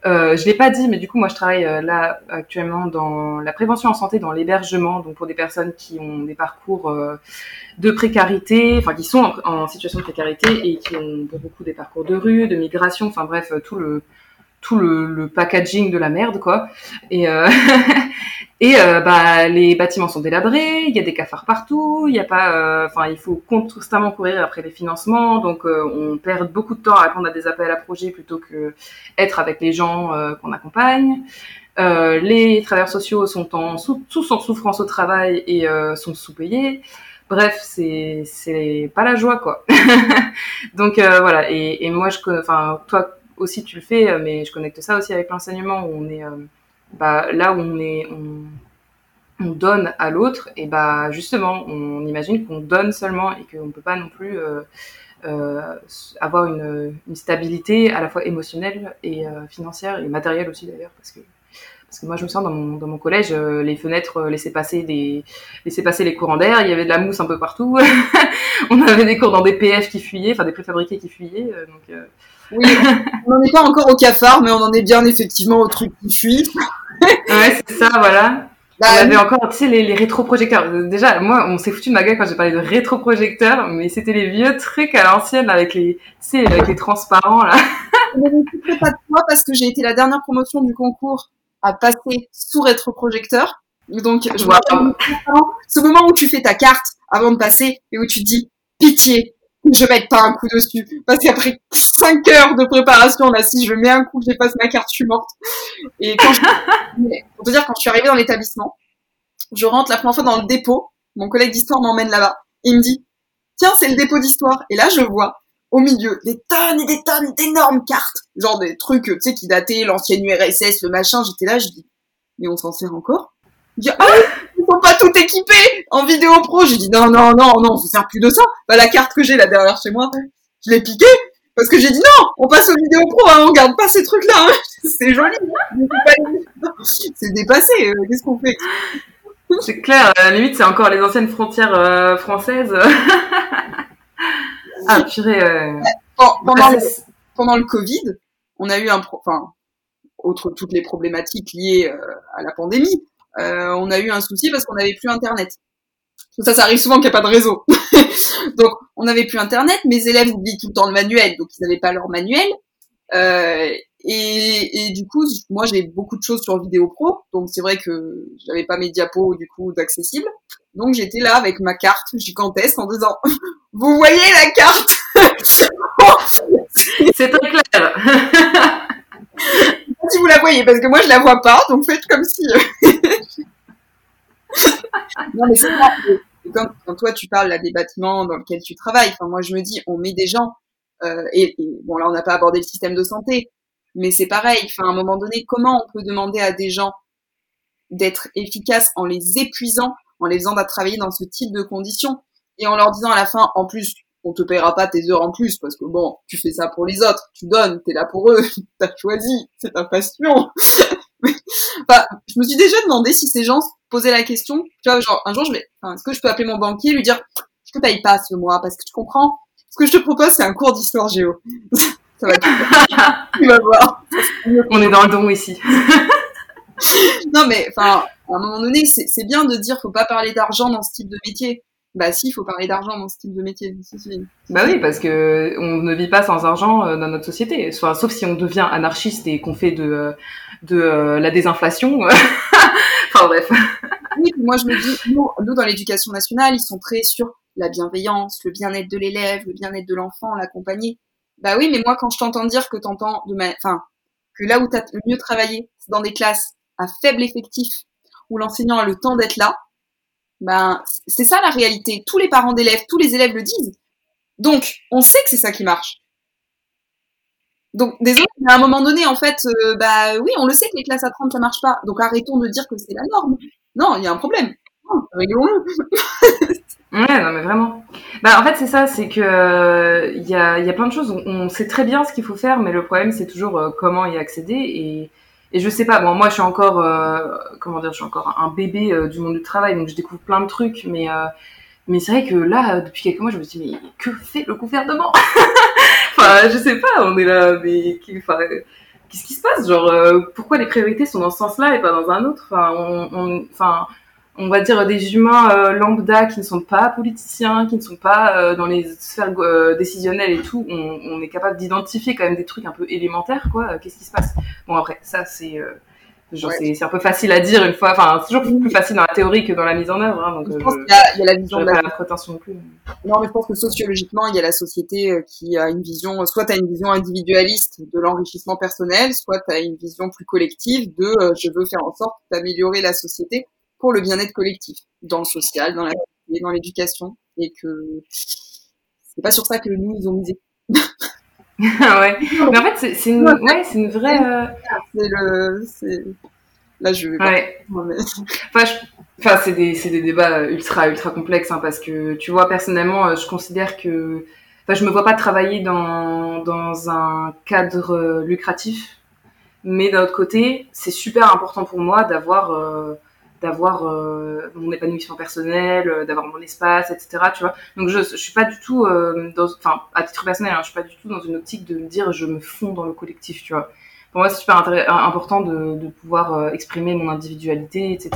Euh, je l'ai pas dit, mais du coup, moi, je travaille euh, là actuellement dans la prévention en santé, dans l'hébergement, donc pour des personnes qui ont des parcours euh, de précarité, enfin qui sont en, situation de précarité et qui ont beaucoup des parcours de rue, de migration, enfin bref, tout le tout le, le, packaging de la merde quoi. Et euh, (laughs) et euh, bah les bâtiments sont délabrés il y a des cafards partout il y a pas euh, enfin il faut constamment courir après les financements donc on perd beaucoup de temps à répondre à des appels à projets plutôt que être avec les gens qu'on accompagne. Les travailleurs sociaux sont en tous en souffrance au travail et sont sous-payés. Bref, c'est c'est pas la joie quoi. (laughs) Donc voilà. Et, et moi je enfin toi aussi tu le fais, euh, mais je connecte ça aussi avec l'enseignement où on est euh, bah, là où on est on, on donne à l'autre et bah justement on imagine qu'on donne seulement et qu'on peut pas non plus euh, avoir une, stabilité à la fois émotionnelle et financière et matérielle aussi d'ailleurs parce que parce que moi, je me sens dans mon, dans mon collège, les fenêtres laissaient passer des, laissaient passer les courants d'air. Il y avait de la mousse un peu partout. (laughs) on avait des cours dans des PF qui fuyaient, enfin des préfabriqués qui fuyaient. Donc, oui, on n'en est pas encore au cafard, mais on en est bien effectivement au truc qui fuit. ouais, c'est ça, voilà. Bah, on avait encore, tu sais, les, les rétroprojecteurs. Déjà, moi, on s'est foutu de ma gueule quand j'ai parlé de rétroprojecteurs, mais c'était les vieux trucs à l'ancienne, avec les, tu sais, avec les transparents, là. Je ne pas de toi parce que j'ai été la dernière promotion du concours à passer sous rétroprojecteur. Donc, je vois ce moment où tu fais ta carte avant de passer et où tu te dis, pitié, je mette pas un coup dessus. Parce qu'après 5 heures de préparation, là, si je mets un coup, je passe ma carte, je suis morte. Et quand je, (laughs) pour te dire, quand je suis arrivée dans l'établissement, je rentre la première fois dans le dépôt, mon collègue d'histoire m'emmène là-bas, il me dit, tiens, c'est le dépôt d'histoire. Et là, je vois, au milieu, des tonnes et des tonnes d'énormes cartes, genre des trucs, tu sais, qui dataient l'ancienne URSS, le machin, j'étais là, je dis, mais on s'en sert encore? Je dis, ah, ils sont pas tout équipés en vidéo pro. J'ai dit, non, non, non, non, on se sert plus de ça. Bah, la carte que j'ai là derrière chez moi, je l'ai piquée. Parce que j'ai dit non, on passe aux vidéos pro, hein, on garde pas ces trucs-là. Hein. (laughs) C'est joli. (laughs) C'est dépassé. Euh, qu'est-ce qu'on fait? (laughs) C'est clair. À la limite, c'est encore les anciennes frontières euh, françaises. ah, purée. Euh... Pendant, le, pendant le Covid, on a eu un, enfin, autre toutes les problématiques liées à la pandémie, on a eu un souci parce qu'on n'avait plus Internet. Ça, ça arrive souvent qu'il n'y a pas de réseau. (laughs) donc, on n'avait plus Internet. Mes élèves oublient tout le temps le manuel, donc ils n'avaient pas leur manuel. Euh, et, et, du coup, moi, j'ai beaucoup de choses sur Vidéo Pro, donc c'est vrai que j'avais pas mes diapos du coup d'accessible. Donc j'étais là avec ma carte gigantesque en disant "Vous voyez la carte C'est très clair." (laughs) si vous la voyez, parce que moi je la vois pas, donc faites comme si. Euh, non, mais c'est Quand, quand, toi tu parles là, des bâtiments dans lesquels tu travailles, enfin, moi je me dis, on met des gens, euh, et, bon là on n'a pas abordé le système de santé, mais c'est pareil, enfin, à un moment donné, comment on peut demander à des gens d'être efficaces en les épuisant, en les faisant travailler dans ce type de conditions, et en leur disant à la fin, en plus, on te paiera pas tes heures en plus parce que bon, tu fais ça pour les autres, tu donnes, t'es là pour eux, (laughs) t'as choisi, c'est ta passion. (laughs) enfin, je me suis déjà demandé si ces gens se posaient la question, tu vois, genre un jour je vais, est-ce que je peux appeler mon banquier et lui dire, je te paye pas ce mois parce que tu comprends, ce que je te propose c'est un cours d'histoire géo. (laughs) ça va tu vas voir. On est dans le don ici. non mais enfin, à un moment donné, c'est bien de dire faut pas parler d'argent dans ce type de métier. Bah si, il faut parler d'argent dans ce type de métier. Bah oui, parce que on ne vit pas sans argent euh, dans notre société. Enfin, sauf si on devient anarchiste et qu'on fait de euh, de euh, la désinflation. (laughs) enfin bref. Oui, moi je me dis, nous, nous dans l'éducation nationale, ils sont très sur la bienveillance, le bien-être de l'élève, le bien-être de l'enfant, l'accompagner. Bah oui, mais moi quand je t'entends dire que t'entends de ma, enfin, que là où t'as le mieux travaillé, c'est dans des classes à faible effectif, où l'enseignant a le temps d'être là, ben, c'est ça la réalité. Tous les parents d'élèves, tous les élèves le disent. Donc, on sait que c'est ça qui marche. Donc, désolé, à un moment donné, en fait, euh, bah oui, on le sait que les classes à 30, ça marche pas. Donc, arrêtons de dire que c'est la norme. Non, il y a un problème. Réglons-le. ouais, non, mais vraiment. Bah, en fait, c'est ça, c'est que euh, il y, a, y a plein de choses. On, on, sait très bien ce qu'il faut faire, mais le problème, c'est toujours euh, comment y accéder. Et et je sais pas, bon, moi je suis encore, euh, comment dire, je suis encore un bébé euh, du monde du travail, donc je découvre plein de trucs, mais euh, mais c'est vrai que là, depuis quelques mois, je me dis mais que fait le gouvernement (laughs) Enfin, je sais pas, on est là, mais enfin, qu'est-ce qui se passe? Genre, pourquoi les priorités sont dans ce sens-là et pas dans un autre? Enfin, on, enfin, on va dire des humains euh, lambda qui ne sont pas politiciens, qui ne sont pas euh, dans les sphères euh, décisionnelles et tout, on, on est capable d'identifier quand même des trucs un peu élémentaires, quoi. Qu'est-ce qui se passe? Bon après, ça c'est Genre c'est un peu facile à dire une fois, enfin c'est toujours plus facile dans la théorie que dans la mise en œuvre. Hein, donc, je pense qu'il y, y, a la vision de la... la prétention non plus. Non mais je pense que sociologiquement il y a la société qui a une vision, soit tu as une vision individualiste de l'enrichissement personnel, soit tu as une vision plus collective de je veux faire en sorte d'améliorer la société pour le bien-être collectif, dans le social, dans la dans l'éducation, et que c'est pas sur ça que nous ils ont misé. ouais. Mais en fait, c'est une, ouais, c'est une vraie. Euh, c'est le, c'est là je vais. Ouais. (laughs) Enfin, enfin c'est des, c'est des débats ultra, ultra complexes, hein, parce que tu vois, personnellement, euh, je considère que, enfin, je me vois pas travailler dans dans un cadre lucratif Mais d'un autre côté, c'est super important pour moi d'avoir euh, d'avoir euh, mon épanouissement personnel, euh, d'avoir mon espace, etc. Tu vois. Donc je, je suis pas du tout dans, enfin à titre personnel, hein, je suis pas du tout dans une optique de me dire je me fonds dans le collectif, tu vois. Pour moi, c'est super important de, pouvoir exprimer mon individualité, etc.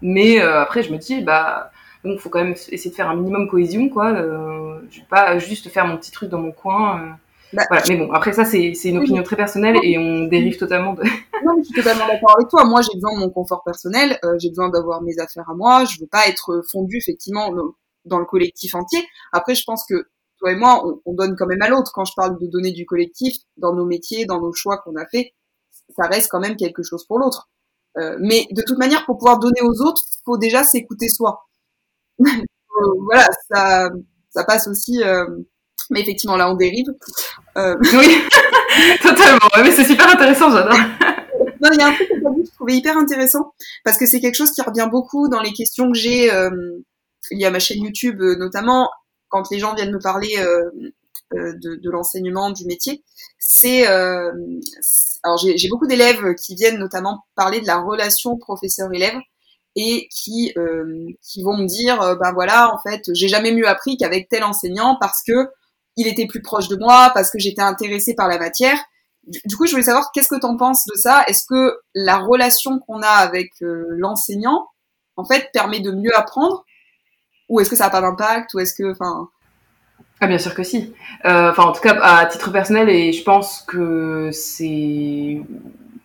Mais après, je me dis bah donc, faut quand même essayer de faire un minimum cohésion, quoi. Euh, je vais pas juste faire mon petit truc dans mon coin. Euh. Bah, voilà. Mais bon, après ça, c'est une opinion très personnelle et on dérive totalement de. (laughs) non, je suis totalement d'accord avec toi. Moi, j'ai besoin de mon confort personnel. Euh, j'ai besoin d'avoir mes affaires à moi. Je veux pas être fondu effectivement dans le collectif entier. Après, je pense que toi et moi, on, on donne quand même à l'autre. Quand je parle de donner du collectif dans nos métiers, dans nos choix qu'on a fait, ça reste quand même quelque chose pour l'autre. Euh, mais de toute manière, pour pouvoir donner aux autres, faut déjà s'écouter soi. (laughs) voilà, ça, ça passe aussi. Euh, mais effectivement, là, on dérive. Euh... (laughs) Oui, totalement. Mais c'est super intéressant, j'adore. non, il y a un truc que je trouvais hyper intéressant parce que c'est quelque chose qui revient beaucoup dans les questions que j'ai euh, liées à ma chaîne YouTube, euh, notamment quand les gens viennent me parler euh, euh de, de l'enseignement, du métier. C'est alors j'ai beaucoup d'élèves qui viennent notamment parler de la relation professeur-élève et qui euh, qui vont me dire euh, ben voilà en fait j'ai jamais mieux appris qu'avec tel enseignant parce que il était plus proche de moi parce que j'étais intéressée par la matière. Du, coup je voulais savoir qu'est-ce que tu en penses de ça? Est-ce que la relation qu'on a avec euh, l'enseignant en fait permet de mieux apprendre? Ou est-ce que ça n'a pas d'impact? Ou est-ce que enfin ah bien sûr que si. Enfin en tout cas à titre personnel et je pense que c'est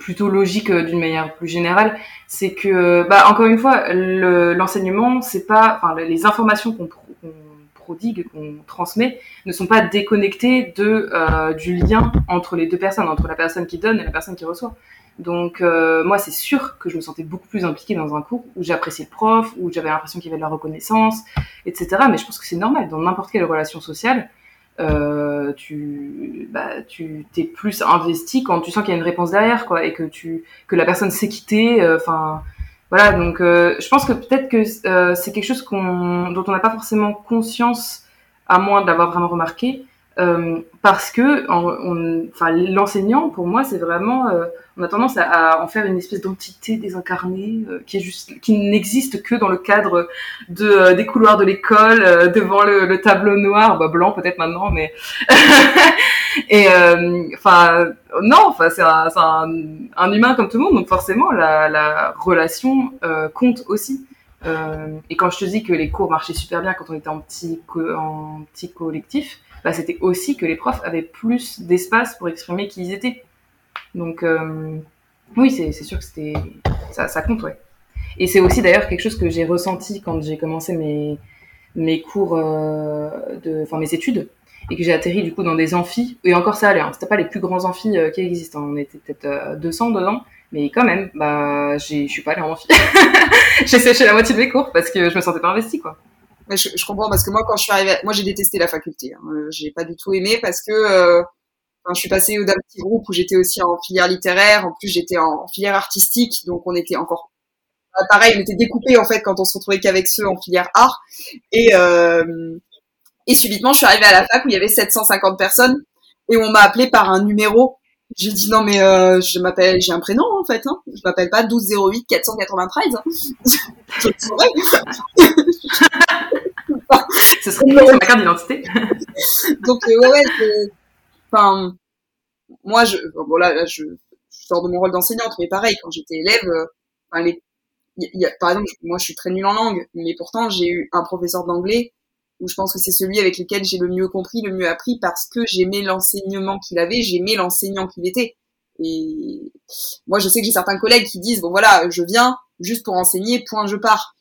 plutôt logique euh, d'une manière plus générale, c'est que, bah, encore une fois, l'enseignement, c'est pas, enfin, les informations qu'on qu'on transmet, ne sont pas déconnectées de euh, du lien entre les deux personnes, entre la personne qui donne et la personne qui reçoit. Donc euh, moi, c'est sûr que je me sentais beaucoup plus impliquée dans un cours où j'appréciais le prof, où j'avais l'impression qu'il y avait de la reconnaissance, etc. Mais je pense que c'est normal dans n'importe quelle relation sociale euh, tu bah, tu t'es plus investi quand tu sens qu'il y a une réponse derrière quoi et que tu que la personne sait quitter euh, enfin voilà donc euh, je pense que peut-être que euh, c'est quelque chose qu'on dont on n'a pas forcément conscience à moins de l'avoir vraiment remarqué euh, parce que enfin l'enseignant pour moi c'est vraiment euh, on a tendance à, en faire une espèce d'entité désincarnée euh, qui est juste qui n'existe que dans le cadre de des couloirs de l'école devant le, tableau noir bah, blanc peut-être maintenant mais (laughs) et enfin non enfin c'est un, un, un, humain comme tout le monde donc forcément la, la relation compte aussi. Et quand je te dis que les cours marchaient super bien quand on était en petit en petit collectif bah, c'était aussi que les profs avaient plus d'espace pour exprimer qui ils étaient. Donc, euh, oui, c'est sûr que c'était ça, ça, compte, ouais. Et c'est aussi d'ailleurs quelque chose que j'ai ressenti quand j'ai commencé mes, mes cours, euh, de, enfin mes études, et que j'ai atterri du coup dans des amphis. Et encore ça allait, hein, c'était pas les plus grands amphis euh, qui existent, hein. on était peut-être 200 dedans, mais quand même, bah, je suis pas allée en amphi. (laughs) j'ai séché la moitié de mes cours parce que je me sentais pas investie, quoi. Je, je, comprends parce que moi, quand je suis arrivée, moi j'ai détesté la faculté. Hein. Euh, j'ai pas du tout aimé parce que euh, je suis passée d'un petit groupe où j'étais aussi en filière littéraire. En plus, j'étais en filière artistique, donc on était encore euh, pareil. On était découpés en fait quand on se retrouvait qu'avec ceux en filière art. Et euh, et subitement, je suis arrivée à la fac où il y avait 750 personnes et on m'a appelé par un numéro. J'ai dit non mais euh, je m'appelle, j'ai un prénom en fait. Hein. Je m'appelle pas 1208 493. Hein. (laughs) je (laughs) Ce serait ma carte d'identité. (laughs) Donc, euh, ouais, ouais, enfin, moi, je, bon, là, je, je, sors de mon rôle d'enseignante, mais pareil, quand j'étais élève, euh, les, y a, par exemple, moi, je suis très nulle en langue, mais pourtant, j'ai eu un professeur d'anglais où je pense que c'est celui avec lequel j'ai le mieux compris, le mieux appris, parce que j'aimais l'enseignement qu'il avait, j'aimais l'enseignant qu'il était. Et moi, je sais que j'ai certains collègues qui disent, bon voilà, je viens juste pour enseigner, point, je pars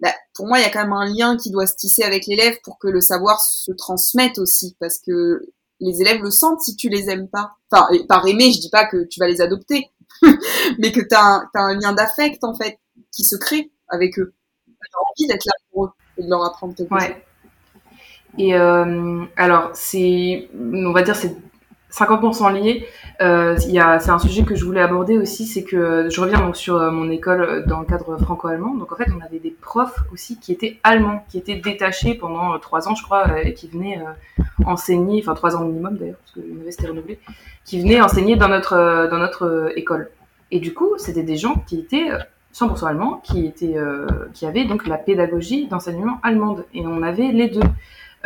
bah, pour moi, il y a quand même un lien qui doit se tisser avec l'élève pour que le savoir se transmette aussi, parce que les élèves le sentent si tu les aimes pas. Enfin, par aimer, je dis pas que tu vas les adopter, (laughs) mais que tu as, un lien d'affect en fait qui se crée avec eux. J'ai envie d'être là pour eux et de leur apprendre quelque ouais. Et euh, alors, c'est, on va dire, c'est 50% lié. Euh, c'est un sujet que je voulais aborder aussi, c'est que je reviens donc sur euh, mon école dans le cadre franco-allemand. Donc en fait, on avait des profs aussi qui étaient allemands, qui étaient détachés pendant trois ans, je crois, et qui venaient enseigner, enfin trois ans minimum d'ailleurs, parce que l'université renouvelée, qui venaient enseigner dans notre dans notre école. Et du coup, c'était des gens qui étaient 100% allemands, qui étaient qui avaient donc la pédagogie d'enseignement allemande, et on avait les deux.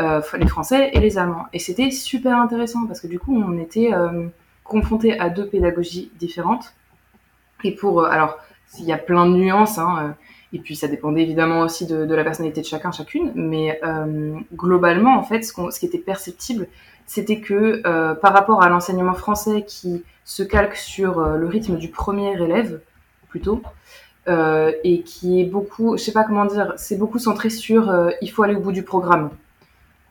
Euh, les Français et les Allemands. Et c'était super intéressant parce que du coup, on était euh, confrontés à deux pédagogies différentes. Et pour, euh, alors, il y a plein de nuances, hein, et puis ça dépendait évidemment aussi de, la personnalité de chacun, chacune, mais globalement, en fait, ce, ce, qui était perceptible, c'était que par rapport à l'enseignement français qui se calque sur le rythme du premier élève, plutôt, et qui est beaucoup, je sais pas comment dire, c'est beaucoup centré sur il faut aller au bout du programme.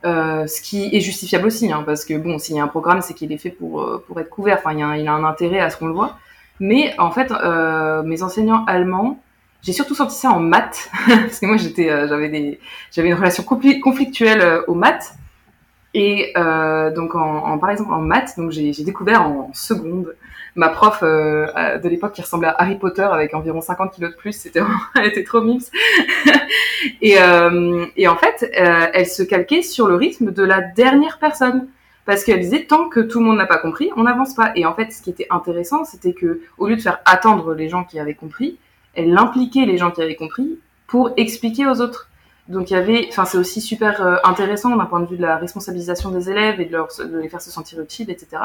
Euh, ce qui est justifiable aussi, hein, parce que bon, s'il y a un programme, c'est qu'il est fait pour, euh, pour être couvert. Enfin, il, y a il a un intérêt à ce qu'on le voit. Mais en fait, euh, mes enseignants allemands, j'ai surtout senti ça en maths, (laughs) parce que moi j'étais, euh, j'avais des, j'avais une relation conflictuelle aux maths. Et donc, en, en, par exemple, en maths, donc j'ai découvert en seconde ma prof euh, de l'époque qui ressemblait à Harry Potter avec environ 50 kilos de plus, c'était (laughs) elle était trop mimes. (laughs) et, euh, et en fait, euh, elle se calquait sur le rythme de la dernière personne parce qu'elle disait tant que tout le monde n'a pas compris, on n'avance pas. Et en fait, ce qui était intéressant, c'était que au lieu de faire attendre les gens qui avaient compris, elle impliquait les gens qui avaient compris pour expliquer aux autres. Donc il y avait, enfin c'est aussi super intéressant d'un point de vue de la responsabilisation des élèves et de, leur, de les faire se sentir utiles, etc.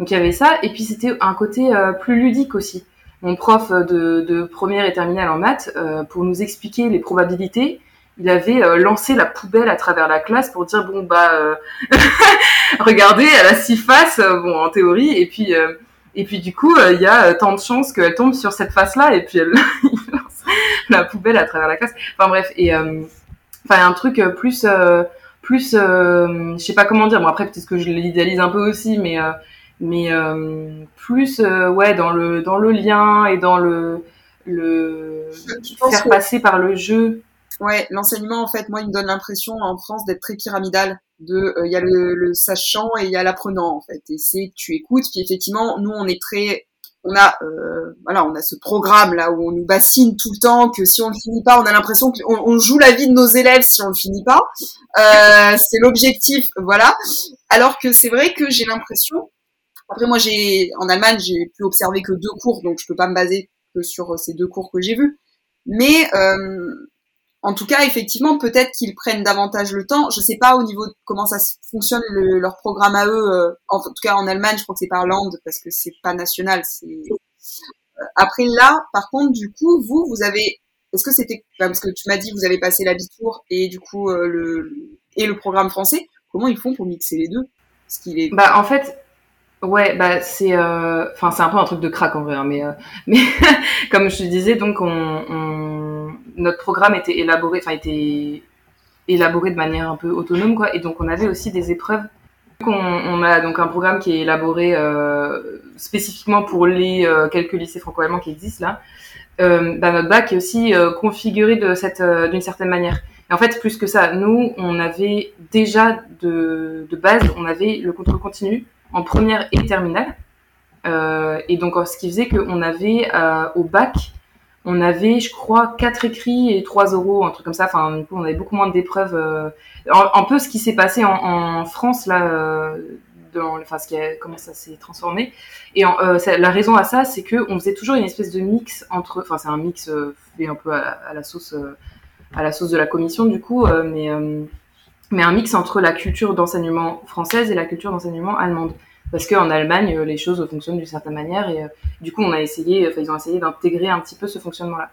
Donc il y avait ça, et puis c'était un côté euh, plus ludique aussi. Mon prof de, de première et terminale en maths, euh, pour nous expliquer les probabilités, il avait euh, lancé la poubelle à travers la classe pour dire bon bah (laughs) regardez elle a six faces bon en théorie. Et puis et puis du coup il y a tant de chances qu'elle tombe sur cette face là et puis elle (laughs) lance la poubelle à travers la classe. Enfin bref. Et enfin un truc plus plus je sais pas comment dire. Bon après peut-être que je l'idéalise un peu aussi mais mais euh, plus euh, ouais dans le dans le lien et dans le le faire passer par le jeu. Ouais, l'enseignement en fait, moi, il me donne l'impression en France d'être très pyramidal. De, euh, il y a le, le, sachant et il y a l'apprenant en fait. Et c'est tu écoutes, puis effectivement, nous on est très, on a, euh, voilà, on a ce programme là où on nous bassine tout le temps que si on le finit pas, on a l'impression qu'on on joue la vie de nos élèves si on le finit pas. Euh, c'est l'objectif, voilà. Alors que c'est vrai que j'ai l'impression après, moi, j'ai en Allemagne, j'ai pu observer que deux cours, donc je peux pas me baser que sur euh, ces deux cours que j'ai vus. Mais euh, en tout cas, effectivement, peut-être qu'ils prennent davantage le temps. Je sais pas au niveau de comment ça fonctionne leur programme à eux. Euh, en tout cas, en Allemagne, je crois que c'est par land parce que c'est pas national. C'est après là, par contre, du coup, vous, vous avez, est-ce que c'était parce que tu m'as dit vous avez passé l'habitour et du coup le et le programme français. Comment ils font pour mixer les deux? Parce qu'il est. Bah en fait, Ouais, bah c'est, euh, enfin c'est un peu un truc de crack en vrai, hein, mais euh, (laughs) mais (laughs) comme je te disais, donc on, on, notre programme était élaboré, enfin était élaboré de manière un peu autonome quoi, et donc on avait aussi des épreuves. On, a donc un programme qui est élaboré euh, spécifiquement pour les euh, quelques lycées franco-allemands qui existent là. Euh, bah, notre bac est aussi configuré de cette d'une certaine manière. Et en fait, plus que ça, nous on avait déjà de de base, on avait le contrôle continu en première et terminale. Euh, et donc, ce qui faisait qu'on avait euh, au bac, on avait, je crois, quatre écrits et trois euros, un truc comme ça. Enfin, du coup, on avait beaucoup moins d'épreuves. Euh, un, peu ce qui s'est passé en, en, France là, euh, dans, enfin, ce qui a, comment ça s'est transformé. Et en, euh, la raison à ça, c'est que on faisait toujours une espèce de mix entre, enfin, c'est un mix fait un peu à, à la sauce, à la sauce de la commission du coup, mais mais un mix entre la culture d'enseignement française et la culture d'enseignement allemande. Parce qu'en Allemagne, euh, les choses fonctionnent d'une certaine manière et euh, du coup, on a essayé, enfin, ils ont essayé d'intégrer un petit peu ce fonctionnement-là.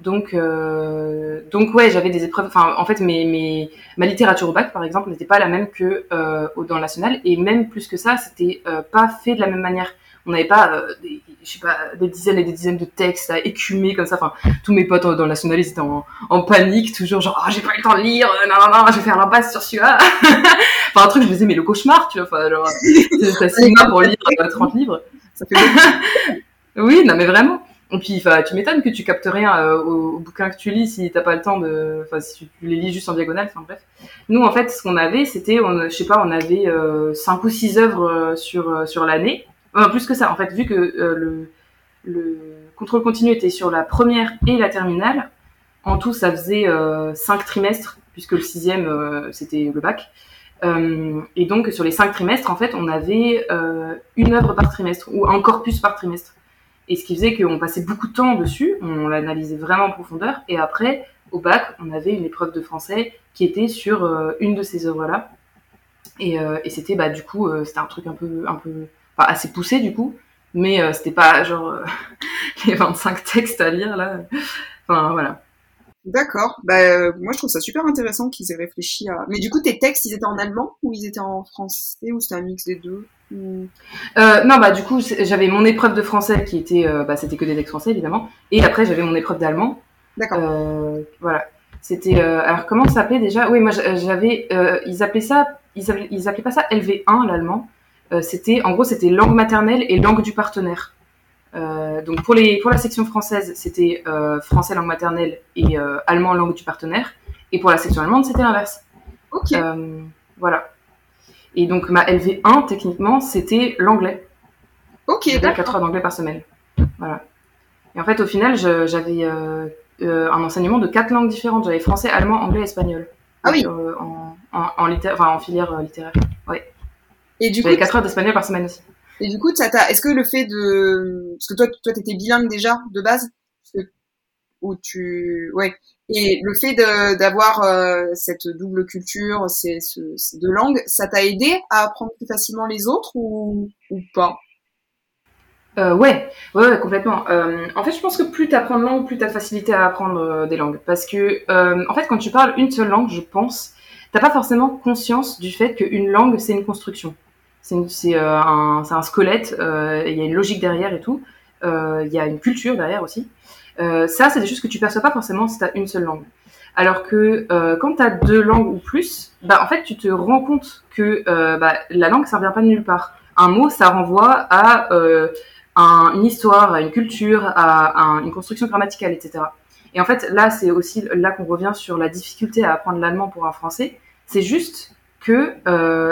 Donc, euh, donc ouais, j'avais des épreuves. Enfin, en fait, mes, mes, ma littérature au bac, par exemple, n'était pas la même que euh, dans le national, et même plus que ça, c'était pas fait de la même manière on n'avait pas euh, des, je sais pas des dizaines et des dizaines de textes à écumer comme ça enfin tous mes potes dans le national étaient en, panique toujours genre oh, j'ai pas eu le temps de lire euh, non non non je vais faire l'impasse sur celui-là (laughs) enfin un truc je me disais mais le cauchemar tu vois enfin c'est six mois pour lire 30 euh, livres (laughs) oui non mais vraiment Et puis, tu m'étonnes que tu captes rien euh, au, bouquin que tu lis si t'as pas le temps de, enfin, si tu les lis juste en diagonale. Enfin bref. Nous, en fait, ce qu'on avait, c'était, je sais pas, on avait euh, cinq ou six œuvres euh, sur sur l'année. Plus que ça, en fait, vu que le le contrôle continu était sur la première et la terminale. En tout, ça faisait cinq trimestres, puisque le sixième, c'était le bac. et donc, sur les cinq trimestres, en fait, on avait une œuvre par trimestre, ou un corpus par trimestre. Et ce qui faisait qu'on passait beaucoup de temps dessus, on l'analysait vraiment en profondeur, et après, au bac, on avait une épreuve de français qui était sur euh, une de ces œuvres-là. Et, euh, et c'était, bah, du coup, euh, c'était un truc un peu, enfin, assez poussé, du coup, mais c'était pas genre (laughs) les 25 textes à lire, là. Enfin, voilà. D'accord. Bah, moi, je trouve ça super intéressant qu'ils aient réfléchi à. Mais du coup, tes textes, ils étaient en allemand ou ils étaient en français ou c'était un mix des deux euh, non, bah du coup, j'avais mon épreuve de français qui était, euh, bah c'était que des textes français évidemment, et après j'avais mon épreuve d'allemand. D'accord. Euh, voilà. C'était, alors comment ça s'appelait déjà? Oui, moi j'avais, ils appelaient ça, ils, appelaient, ils appelaient pas ça LV1 l'allemand. C'était, en gros, c'était langue maternelle et langue du partenaire. donc pour les, pour la section française, c'était français langue maternelle et allemand langue du partenaire, et pour la section allemande, c'était l'inverse. Ok. voilà. Et donc ma LV1, techniquement, c'était l'anglais. Ok, d'accord. 4 heures d'anglais par semaine. Voilà. Et en fait, au final, j'avais euh, euh, un enseignement de quatre langues différentes. J'avais français, allemand, anglais, espagnol. Ah oui. Euh, en, en, en, filière littéraire. Ouais. Et du j'avais 4 heures d'espagnol par semaine aussi. Et du coup, est-ce que le fait de, parce que toi, toi, t'étais bilingue déjà de base, ou tu, ouais. Et le fait d'avoir euh, cette double culture, ces, ces deux langues, ça t'a aidé à apprendre plus facilement les autres ou, ou pas? Euh, ouais, ouais, complètement. Euh, en fait, je pense que plus tu apprends de langue, plus tu as de facilité à apprendre euh, des langues. Parce que, euh, en fait, quand tu parles une seule langue, je pense, t'as pas forcément conscience du fait qu'une langue, c'est une construction. C'est un, squelette, il y a une logique derrière et tout. Il y a une culture derrière aussi. Euh, ça, c'est des choses que tu perçois pas forcément si tu as une seule langue. Alors que euh, quand tu as deux langues ou plus, bah, en fait, tu te rends compte que euh, bah, la langue, ça vient pas de nulle part. Un mot, ça renvoie à un, une histoire, à une culture, à, une construction grammaticale, etc. Et en fait, là, c'est aussi là qu'on revient sur la difficulté à apprendre l'allemand pour un français. C'est juste que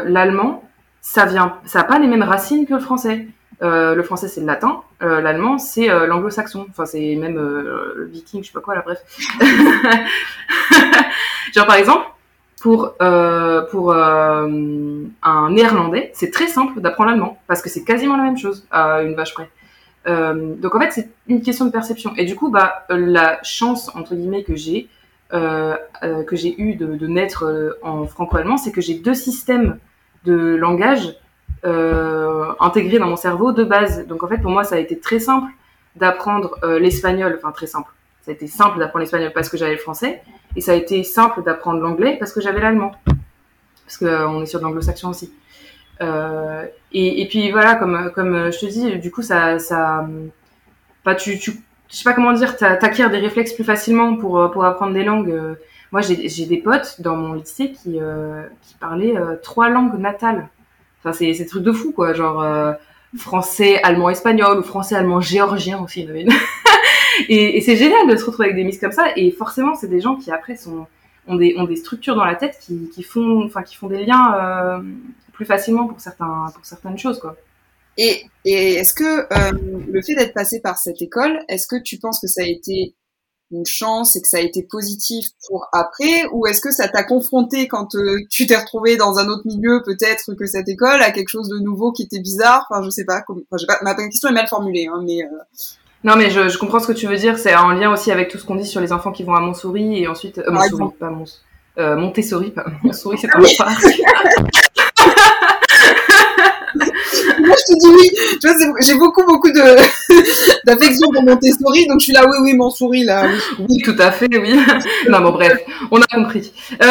l'allemand, ça vient, ça n'a pas les mêmes racines que le français. Euh, le français c'est le latin, euh, l'allemand c'est euh, l'anglo-saxon, enfin c'est même le viking, je sais pas quoi là, bref. (laughs) Genre par exemple, pour pour un néerlandais, c'est très simple d'apprendre l'allemand parce que c'est quasiment la même chose à une vache près. donc en fait c'est une question de perception et du coup bah la chance entre guillemets que j'ai que j'ai eu de, de naître en franco-allemand, c'est que j'ai deux systèmes de langage euh, intégré dans mon cerveau de base. Donc en fait, pour moi, ça a été très simple d'apprendre euh, l'espagnol, enfin très simple. Ça a été simple d'apprendre l'espagnol parce que j'avais le français, et ça a été simple d'apprendre l'anglais parce que j'avais l'allemand, parce qu'on euh, est sur l'anglo-saxon aussi. Euh, et, et, puis voilà, comme comme je te dis, du coup ça ça, pas tu, tu je sais pas comment dire, t'acquiers des réflexes plus facilement pour pour apprendre des langues. Moi, j'ai des potes dans mon lycée qui qui parlaient trois langues natales. Enfin, c'est c'est truc de fou quoi, genre euh, français, allemand, espagnol ou français, allemand, géorgien aussi. (laughs) et, c'est génial de se retrouver avec des miss comme ça. Et forcément, c'est des gens qui après sont ont des ont des structures dans la tête qui qui font qui font des liens euh, plus facilement pour certains pour certaines choses quoi. Et, et est-ce que euh, le fait d'être passé par cette école, est-ce que tu penses que ça a été une chance et que ça a été positif pour après ou est-ce que ça t'a confronté quand euh, tu t'es retrouvé dans un autre milieu peut-être que cette école à quelque chose de nouveau qui était bizarre? Enfin je sais pas, enfin, pas ma question est mal formulée hein, mais euh... non mais je, je, comprends ce que tu veux dire. C'est en lien aussi avec tout ce qu'on dit sur les enfants qui vont à Montsouris et ensuite euh, Montsouris pas Mons euh, Montessori pas Montsouris c'est pas (laughs) je te dis oui. Tu vois, j'ai beaucoup, beaucoup de (laughs) d'affection pour Montessori, donc je suis là, oui, oui, mon souris, là. Oui. tout à fait, oui. (laughs) non, bon, bref, on a compris. Euh,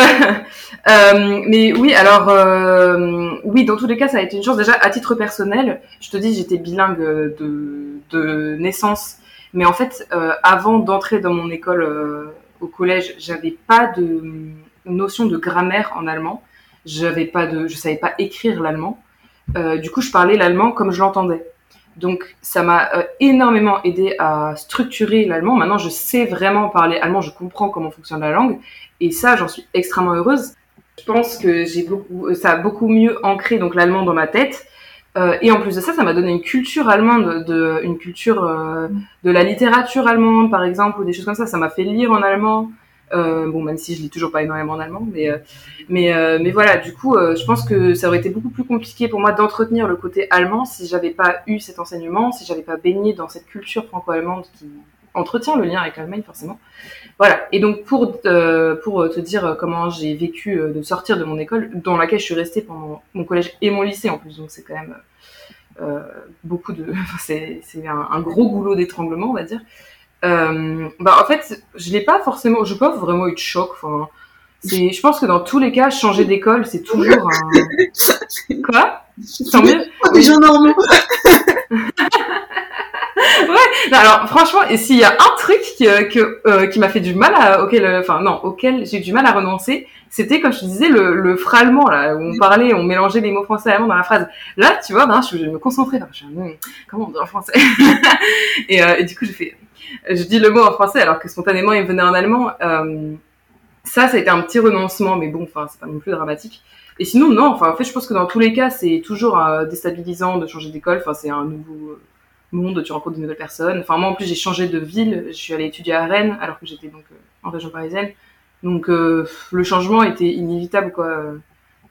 euh, mais oui, alors, euh, oui, dans tous les cas, ça a été une chance. Déjà, à titre personnel, je te dis, j'étais bilingue de, de naissance. Mais en fait, avant d'entrer dans mon école au collège, j'avais pas de notion de grammaire en allemand. J'avais pas de, je savais pas écrire l'allemand. Euh, du coup, je parlais l'allemand comme je l'entendais. Donc ça m'a énormément aidé à structurer l'allemand. Maintenant, je sais vraiment parler allemand, je comprends comment fonctionne la langue. Et ça, j'en suis extrêmement heureuse. Je pense que j'ai beaucoup, ça a beaucoup mieux ancré donc l'allemand dans ma tête. Euh, et en plus de ça, ça m'a donné une culture allemande, de, une culture euh, de la littérature allemande, par exemple, ou des choses comme ça. Ça m'a fait lire en allemand. Euh, bon, même si je lis toujours pas énormément en allemand, mais euh, mais euh, mais voilà. Du coup, je pense que ça aurait été beaucoup plus compliqué pour moi d'entretenir le côté allemand si j'avais pas eu cet enseignement, si j'avais pas baigné dans cette culture franco-allemande qui entretient le lien avec l'Allemagne forcément. Voilà. Et donc pour euh, pour te dire comment j'ai vécu euh, de sortir de mon école, dans laquelle je suis restée pendant mon collège et mon lycée en plus, donc c'est quand même euh, beaucoup de, (laughs) c'est un, un, gros goulot d'étranglement on va dire. Euh, bah en fait je l'ai pas forcément, je pas vraiment eu de choc. Enfin, c'est, je pense que dans tous les cas, changer d'école, c'est toujours un. (laughs) Quoi? Tant mieux. Les gens normaux. ouais. (laughs) alors franchement, et s'il y a un truc qui, euh, que, euh, qui m'a fait du mal à, auquel, enfin non, auquel j'ai eu du mal à renoncer, c'était comme je te disais le, le frâlement là où on parlait, on mélangeait les mots français et allemands dans la phrase. Là, tu vois, ben, je, je me concentrer. Je, hmm, comment on dit en français? (laughs) Et, et, du coup, je fais, je dis le mot en français alors que spontanément il venait en allemand. ça, ça a été un petit renoncement, mais bon, enfin, c'est pas non plus dramatique. Et sinon, non, enfin, en fait, je pense que dans tous les cas, c'est toujours déstabilisant de changer d'école. Enfin, c'est un nouveau monde, tu rencontres de nouvelles personnes. Enfin, moi, en plus, j'ai changé de ville. Je suis allée étudier à Rennes, alors que j'étais donc euh, en région parisienne. Donc, euh, le changement était inévitable, quoi.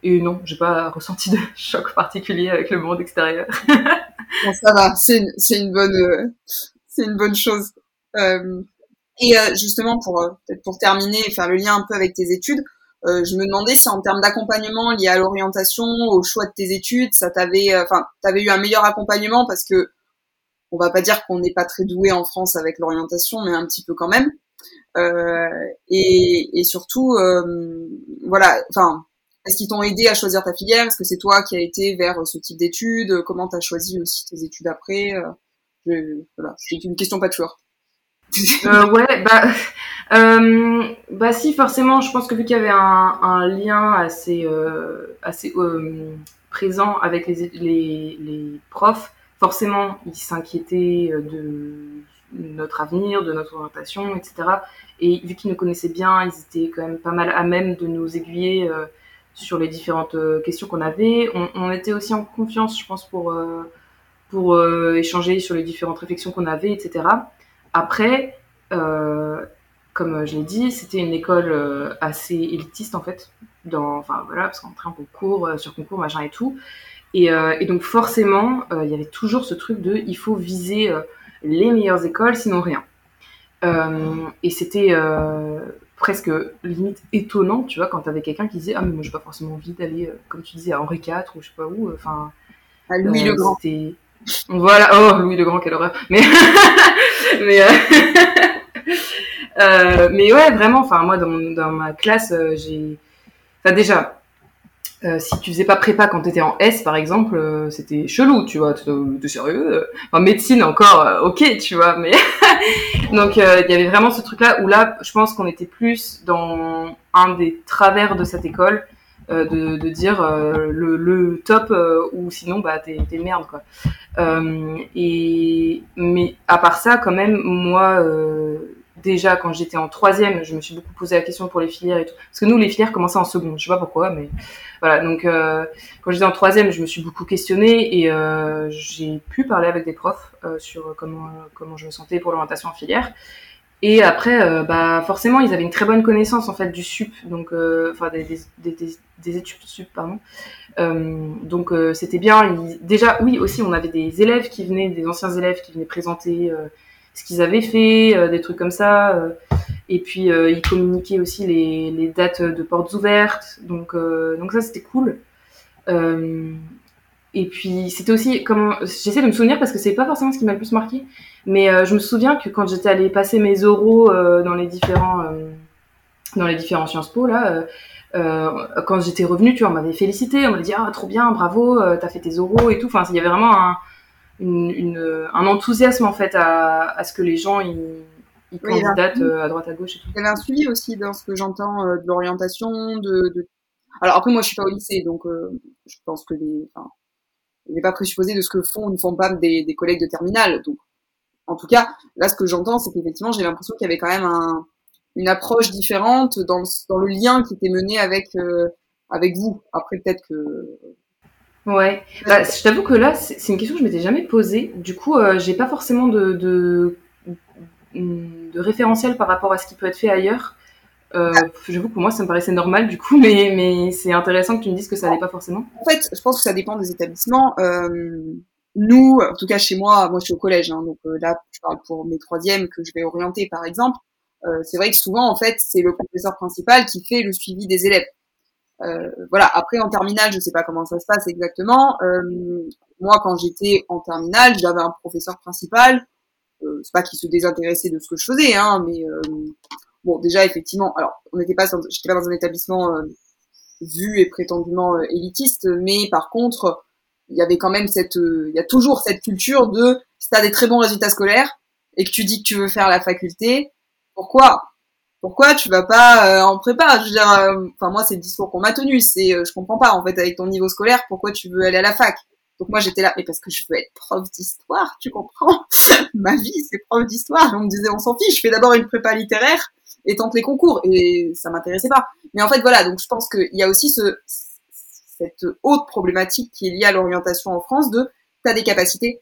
Et non, j'ai pas ressenti de (laughs) choc particulier avec le monde extérieur. ça va, c'est une, une bonne, euh, c'est une bonne chose. Euh, et euh, justement, pour peut-être pour terminer, faire le lien un peu avec tes études, je me demandais si en termes d'accompagnement lié à l'orientation, au choix de tes études, ça t'avait, enfin, t'avais eu un meilleur accompagnement parce que on va pas dire qu'on n'est pas très doué en France avec l'orientation, mais un petit peu quand même. Euh, et, et, surtout, euh, voilà, enfin, est-ce qu'ils t'ont aidé à choisir ta filière? Est-ce que c'est toi qui as été vers ce type d'études? Comment tu as choisi aussi tes études après? Je, Voilà, c'est une question pas toujours. Euh, ouais, bah, euh, bah si, forcément, je pense que vu qu'il y avait un, un lien assez, euh, assez euh, présent avec les, les, les profs, forcément, ils s'inquiétaient euh, de notre avenir, de notre orientation, etc. Et vu qu'ils nous connaissaient bien, ils étaient quand même pas mal à même de nous aiguiller euh, sur les différentes questions qu'on avait. On, on, était aussi en confiance, je pense, pour, pour échanger sur les différentes réflexions qu'on avait, etc. Après, comme je l'ai dit, c'était une école assez élitiste en fait. Dans, enfin voilà, parce qu'on entrait en concours, sur concours, machin et tout. Et, euh, et donc forcément, euh, il y avait toujours ce truc de il faut viser euh, les meilleures écoles, sinon rien. et c'était presque limite étonnant, tu vois, quand t'avais quelqu'un qui disait ah mais moi j'ai pas forcément envie d'aller, comme tu disais, à Henri IV ou je sais pas où, enfin. à Louis le Grand. Voilà, oh Louis le Grand, quelle horreur. Mais (laughs) mais (laughs) euh, mais ouais, vraiment, enfin moi dans, ma classe, j'ai, enfin déjà euh, si tu faisais pas prépa quand tu étais en S, par exemple, euh, c'était chelou, tu vois. T'es sérieux En médecine, encore, euh, ok, tu vois. Mais (laughs) donc, il y avait vraiment ce truc-là où là, je pense qu'on était plus dans un des travers de cette école, de, de, dire le, le, top ou sinon, bah, t'es merde, quoi. et mais à part ça, quand même, moi déjà quand j'étais en troisième, je me suis beaucoup posé la question pour les filières et tout. Parce que nous, les filières commençaient en seconde. Je sais pas pourquoi, mais voilà. Donc, euh, quand j'étais en troisième, je me suis beaucoup questionnée et euh, j'ai pu parler avec des profs euh, sur comment comment je me sentais pour l'orientation en filière. Et après, euh, bah forcément, ils avaient une très bonne connaissance en fait du sup, donc euh, enfin des, des, des, des, études sup, pardon. donc c'était bien. Déjà, oui, aussi, on avait des élèves qui venaient, des anciens élèves qui venaient présenter ce qu'ils avaient fait, euh, des trucs comme ça. Euh, et puis euh, ils communiquaient aussi les, les, dates de portes ouvertes. Donc, donc ça c'était cool. Et puis c'était aussi comment j'essaie de me souvenir parce que c'est pas forcément ce qui m'a le plus marqué, mais je me souviens que quand j'étais allée passer mes oraux dans les différents dans les différents Sciences Po là, euh, quand j'étais revenue, tu vois, on m'avait félicité, on m'avait dit ah trop bien, bravo, t'as fait tes oraux et tout. Enfin, il y avait vraiment un, une, une, un enthousiasme en fait à, à, ce que les gens ils, ils oui, candidatent euh, à droite à gauche et tout. Il y avait un suivi aussi dans ce que j'entends euh, de l'orientation, de, de, Alors après moi je suis pas au lycée donc euh, je pense que les, enfin, je vais pas présupposer de ce que font ou ne font pas des, des collègues de terminale. Donc, en tout cas, là, ce que j'entends, c'est qu'effectivement, j'ai l'impression qu'il y avait quand même un, une approche différente dans le, dans le lien qui était mené avec euh, avec vous. Après, peut-être que Ouais, bah, je t'avoue que là, c'est une question que je m'étais jamais posée. Du coup, euh, j'ai pas forcément de, de, de référentiel par rapport à ce qui peut être fait ailleurs. Euh, J'avoue que pour moi, ça me paraissait normal du coup, (laughs) mais, mais c'est intéressant que tu me dises que ça n'allait pas forcément. En fait, je pense que ça dépend des établissements. Euh, nous, en tout cas chez moi, moi je suis au collège, hein, donc euh, là, je parle pour mes troisièmes que je vais orienter par exemple. C'est vrai que souvent, en fait, c'est le professeur principal qui fait le suivi des élèves. Voilà. Après, en terminale, je sais pas comment ça se passe exactement. Moi, quand j'étais en terminale, j'avais un professeur principal. C'est pas qu'il se désintéressait de ce que je faisais, hein, mais bon, déjà effectivement. Alors, on n'était pas, j'étais pas dans un établissement vu et prétendument élitiste, mais par contre, il y avait quand même cette, il y a toujours cette culture de si t'as des très bons résultats scolaires et que tu dis que tu veux faire la faculté, pourquoi? Pourquoi tu vas pas euh, en prépa? Je veux dire, euh, enfin moi c'est le discours qu'on m'a tenu, c'est euh, je comprends pas en fait avec ton niveau scolaire pourquoi tu veux aller à la fac? Donc moi j'étais là mais parce que je veux être prof d'histoire, tu comprends (laughs) Ma vie c'est prof d'histoire. On me disait on s'en fiche, je fais d'abord une prépa littéraire et tente les concours et ça m'intéressait pas. Mais en fait voilà donc je pense qu'il y a aussi ce cette haute problématique qui est liée à l'orientation en France de t'as des capacités.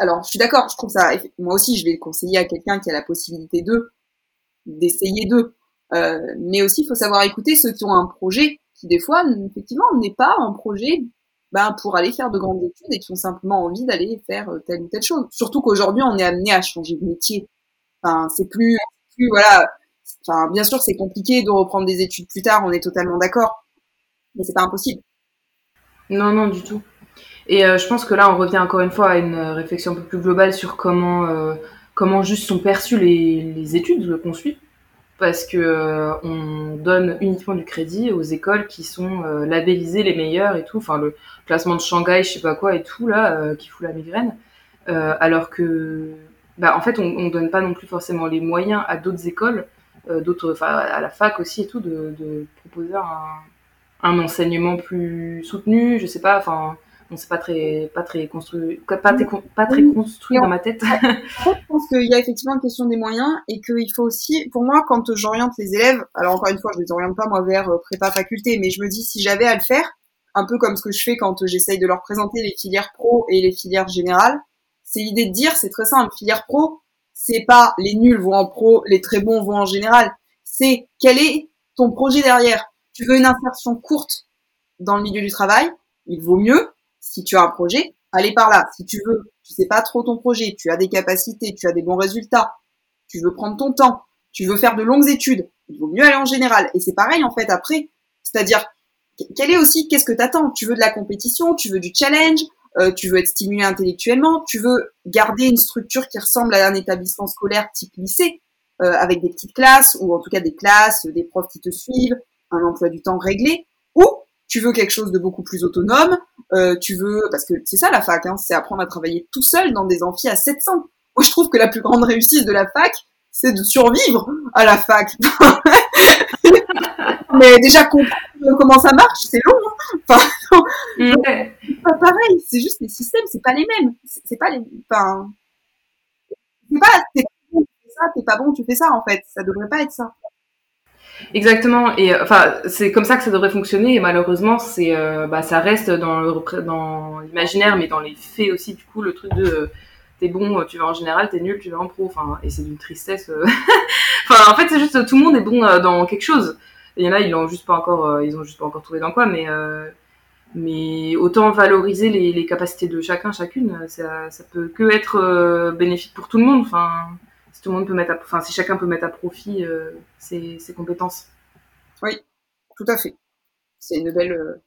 Alors je suis d'accord, je trouve ça moi aussi je vais le conseiller à quelqu'un qui a la possibilité de d'essayer d'eux. Euh, mais aussi, il faut savoir écouter ceux qui ont un projet qui, des fois, effectivement, n'est pas un projet ben, pour aller faire de grandes études et qui ont simplement envie d'aller faire euh, telle ou telle chose. Surtout qu'aujourd'hui, on est amené à changer de métier. Enfin, c'est plus, plus, voilà. Enfin, bien sûr, c'est compliqué de reprendre des études plus tard, on est totalement d'accord. Mais c'est pas impossible. Non, non, du tout. Et euh, je pense que là, on revient encore une fois à une réflexion un peu plus globale sur comment euh, comment juste sont perçues les études qu'on suit parce que euh, on donne uniquement du crédit aux écoles qui sont euh, labellisées les meilleures et tout. Enfin le classement de Shanghai je sais pas quoi et tout là euh, qui fout la migraine. Alors que bah en fait on, on donne pas non plus forcément les moyens à d'autres écoles d'autres enfin à la fac aussi et tout de, de proposer un, un enseignement plus soutenu je sais pas enfin bon, c'est pas très, pas très construit, pas, très, pas très construit dans ma tête. je pense qu'il y a effectivement une question des moyens et qu'il faut aussi, pour moi, quand j'oriente les élèves, alors encore une fois, je les oriente pas moi vers euh, prépa faculté, mais je me dis si j'avais à le faire, un peu comme ce que je fais quand j'essaye de leur présenter les filières pro et les filières générales, c'est l'idée de dire, c'est très simple, filière pro, c'est pas les nuls vont en pro, les très bons vont en général, c'est quel est ton projet derrière. Tu veux une insertion courte dans le milieu du travail, il vaut mieux si tu as un projet, allez par là. Si tu veux, tu sais pas trop ton projet, tu as des capacités, tu as des bons résultats, tu veux prendre ton temps, tu veux faire de longues études, il vaut mieux aller en général. Et c'est pareil en fait après. C'est-à-dire, quel est aussi, qu'est-ce que t'attends? Tu veux de la compétition, tu veux du challenge, euh, tu veux être stimulé intellectuellement, tu veux garder une structure qui ressemble à un établissement scolaire type lycée, euh, avec des petites classes, ou en tout cas des classes, des profs qui te suivent, un emploi du temps réglé, ou tu veux quelque chose de beaucoup plus autonome, euh, tu veux parce que c'est ça la fac, hein, c'est apprendre à travailler tout seul dans des amphis à 700. Moi, je trouve que la plus grande réussite de la fac, c'est de survivre à la fac. (laughs) Mais déjà comprendre comment ça marche, c'est long. Hein. Enfin, c'est pas pareil. C'est juste les systèmes, c'est pas les mêmes. C'est pas les. Enfin, c'est pas. T'es bon, tu fais ça. T'es pas bon, tu fais ça. En fait, ça devrait pas être ça. Exactement. Et euh, enfin, c'est comme ça que ça devrait fonctionner. Et malheureusement, c'est, euh, bah, ça reste dans le dans l'imaginaire, mais dans les faits aussi. Du coup, le truc de euh, t'es bon, tu vas en général, t'es nul, tu vas en pro. Enfin, et c'est d'une tristesse. (laughs) enfin, en fait, c'est juste tout le monde est bon dans quelque chose. Il y en a, ils l'ont juste pas encore, ils ont juste pas encore trouvé dans quoi, mais mais autant valoriser les, les, capacités de chacun, chacune, ça, ça peut que être bénéfique pour tout le monde. Enfin tout le monde peut mettre, à, enfin si chacun peut mettre à profit euh, ses, ses, compétences. Oui, tout à fait. C'est une belle, euh,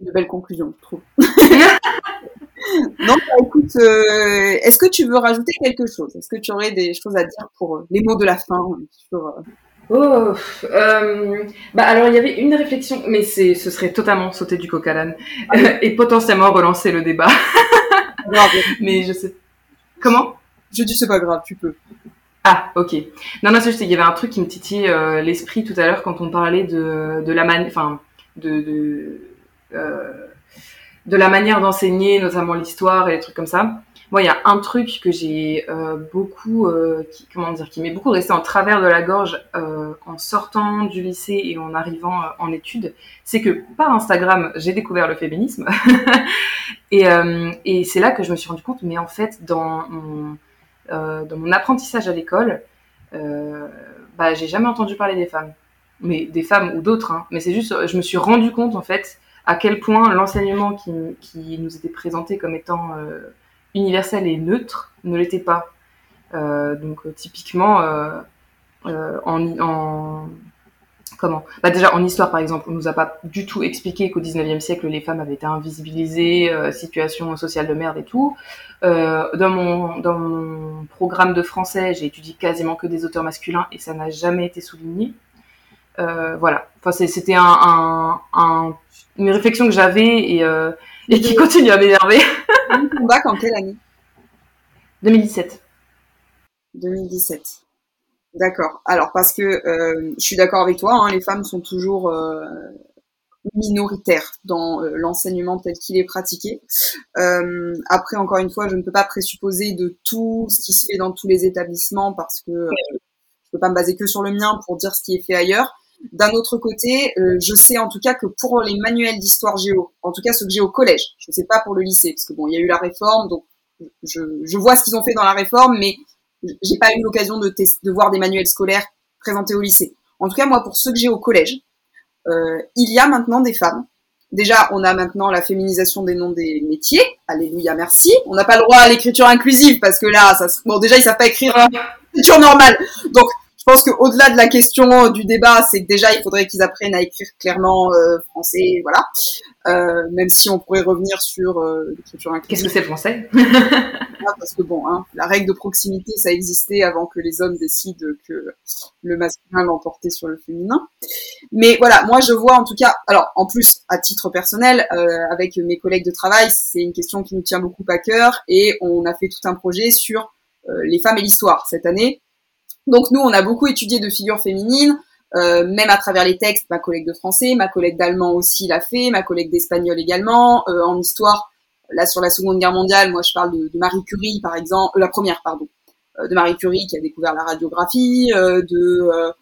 une belle conclusion, je trouve. (laughs) non, bah, écoute, euh, est-ce que tu veux rajouter quelque chose? Est-ce que tu aurais des choses à dire pour les mots de la fin sur, Oh, euh, bah alors il y avait une réflexion, mais c'est, ce serait totalement sauter du coq à l'âne (laughs) et potentiellement relancer le débat. (laughs) mais je sais. Comment? Je dis c'est pas grave, tu peux. Ah, ok. Non, non, c'est juste qu'il y avait un truc qui me titillait euh, l'esprit tout à l'heure quand on parlait de, de la man... Enfin, de... de euh, de la manière d'enseigner, notamment l'histoire et les trucs comme ça. Moi, il y a un truc que j'ai euh, beaucoup, qui, comment dire, qui m'est beaucoup resté en travers de la gorge en sortant du lycée et en arrivant en études, c'est que par Instagram, j'ai découvert le féminisme. (laughs) et, et c'est là que je me suis rendu compte, mais en fait, dans mon, dans mon apprentissage à l'école, bah, j'ai jamais entendu parler des femmes, mais des femmes ou d'autres. Hein. Mais c'est juste, je me suis rendu compte en fait à quel point l'enseignement qui, nous était présenté comme étant universel et neutre ne l'était pas. Euh, donc euh, typiquement euh, en, comment. Bah déjà en histoire par exemple on nous a pas du tout expliqué qu'au 19e siècle les femmes avaient été invisibilisées situation sociale de merde et tout. Dans mon dans mon programme de français j'ai étudié quasiment que des auteurs masculins et ça n'a jamais été souligné. Voilà. Enfin c'était un, un, une réflexion que j'avais et, et qui continue à m'énerver. (laughs) Bac en quelle année? 2017. 2017. D'accord. Alors parce que euh, je suis d'accord avec toi, hein, les femmes sont toujours euh, minoritaires dans euh, l'enseignement tel qu'il est pratiqué. après, encore une fois, je ne peux pas présupposer de tout ce qui se fait dans tous les établissements parce que je peux pas me baser que sur le mien pour dire ce qui est fait ailleurs. D'un autre côté, euh, je sais en tout cas que pour les manuels d'histoire géo, en tout cas ceux que j'ai au collège, je ne sais pas pour le lycée, parce que bon, il y a eu la réforme, donc je, je vois ce qu'ils ont fait dans la réforme, mais j'ai pas eu l'occasion de, de voir des manuels scolaires présentés au lycée. En tout cas, moi, pour ceux que j'ai au collège, euh, il y a maintenant des femmes. Déjà, on a maintenant la féminisation des noms des métiers. Alléluia, merci. On n'a pas le droit à l'écriture inclusive parce que là, ça, bon, déjà, ils savent pas écrire l'écriture normale. Donc, pense qu'au-delà de la question du débat, c'est que déjà il faudrait qu'ils apprennent à écrire clairement euh, français, voilà. Euh, même si on pourrait revenir sur euh, l'écriture inclusive. Qu'est-ce que c'est le français Parce que bon, hein, la règle de proximité, ça existait avant que les hommes décident que le masculin l'emportait sur le féminin. Mais voilà, moi je vois en tout cas, alors en plus à titre personnel, euh, avec mes collègues de travail, c'est une question qui nous tient beaucoup à cœur et on a fait tout un projet sur euh, les femmes et l'histoire cette année donc nous, on a beaucoup étudié de figures féminines, euh, même à travers les textes. Ma collègue de français, ma collègue d'allemand aussi l'a fait, ma collègue d'espagnol également. Euh, en histoire, là sur la Seconde Guerre mondiale, moi je parle de, Marie Curie par exemple, euh, la première pardon, de Marie Curie qui a découvert la radiographie, de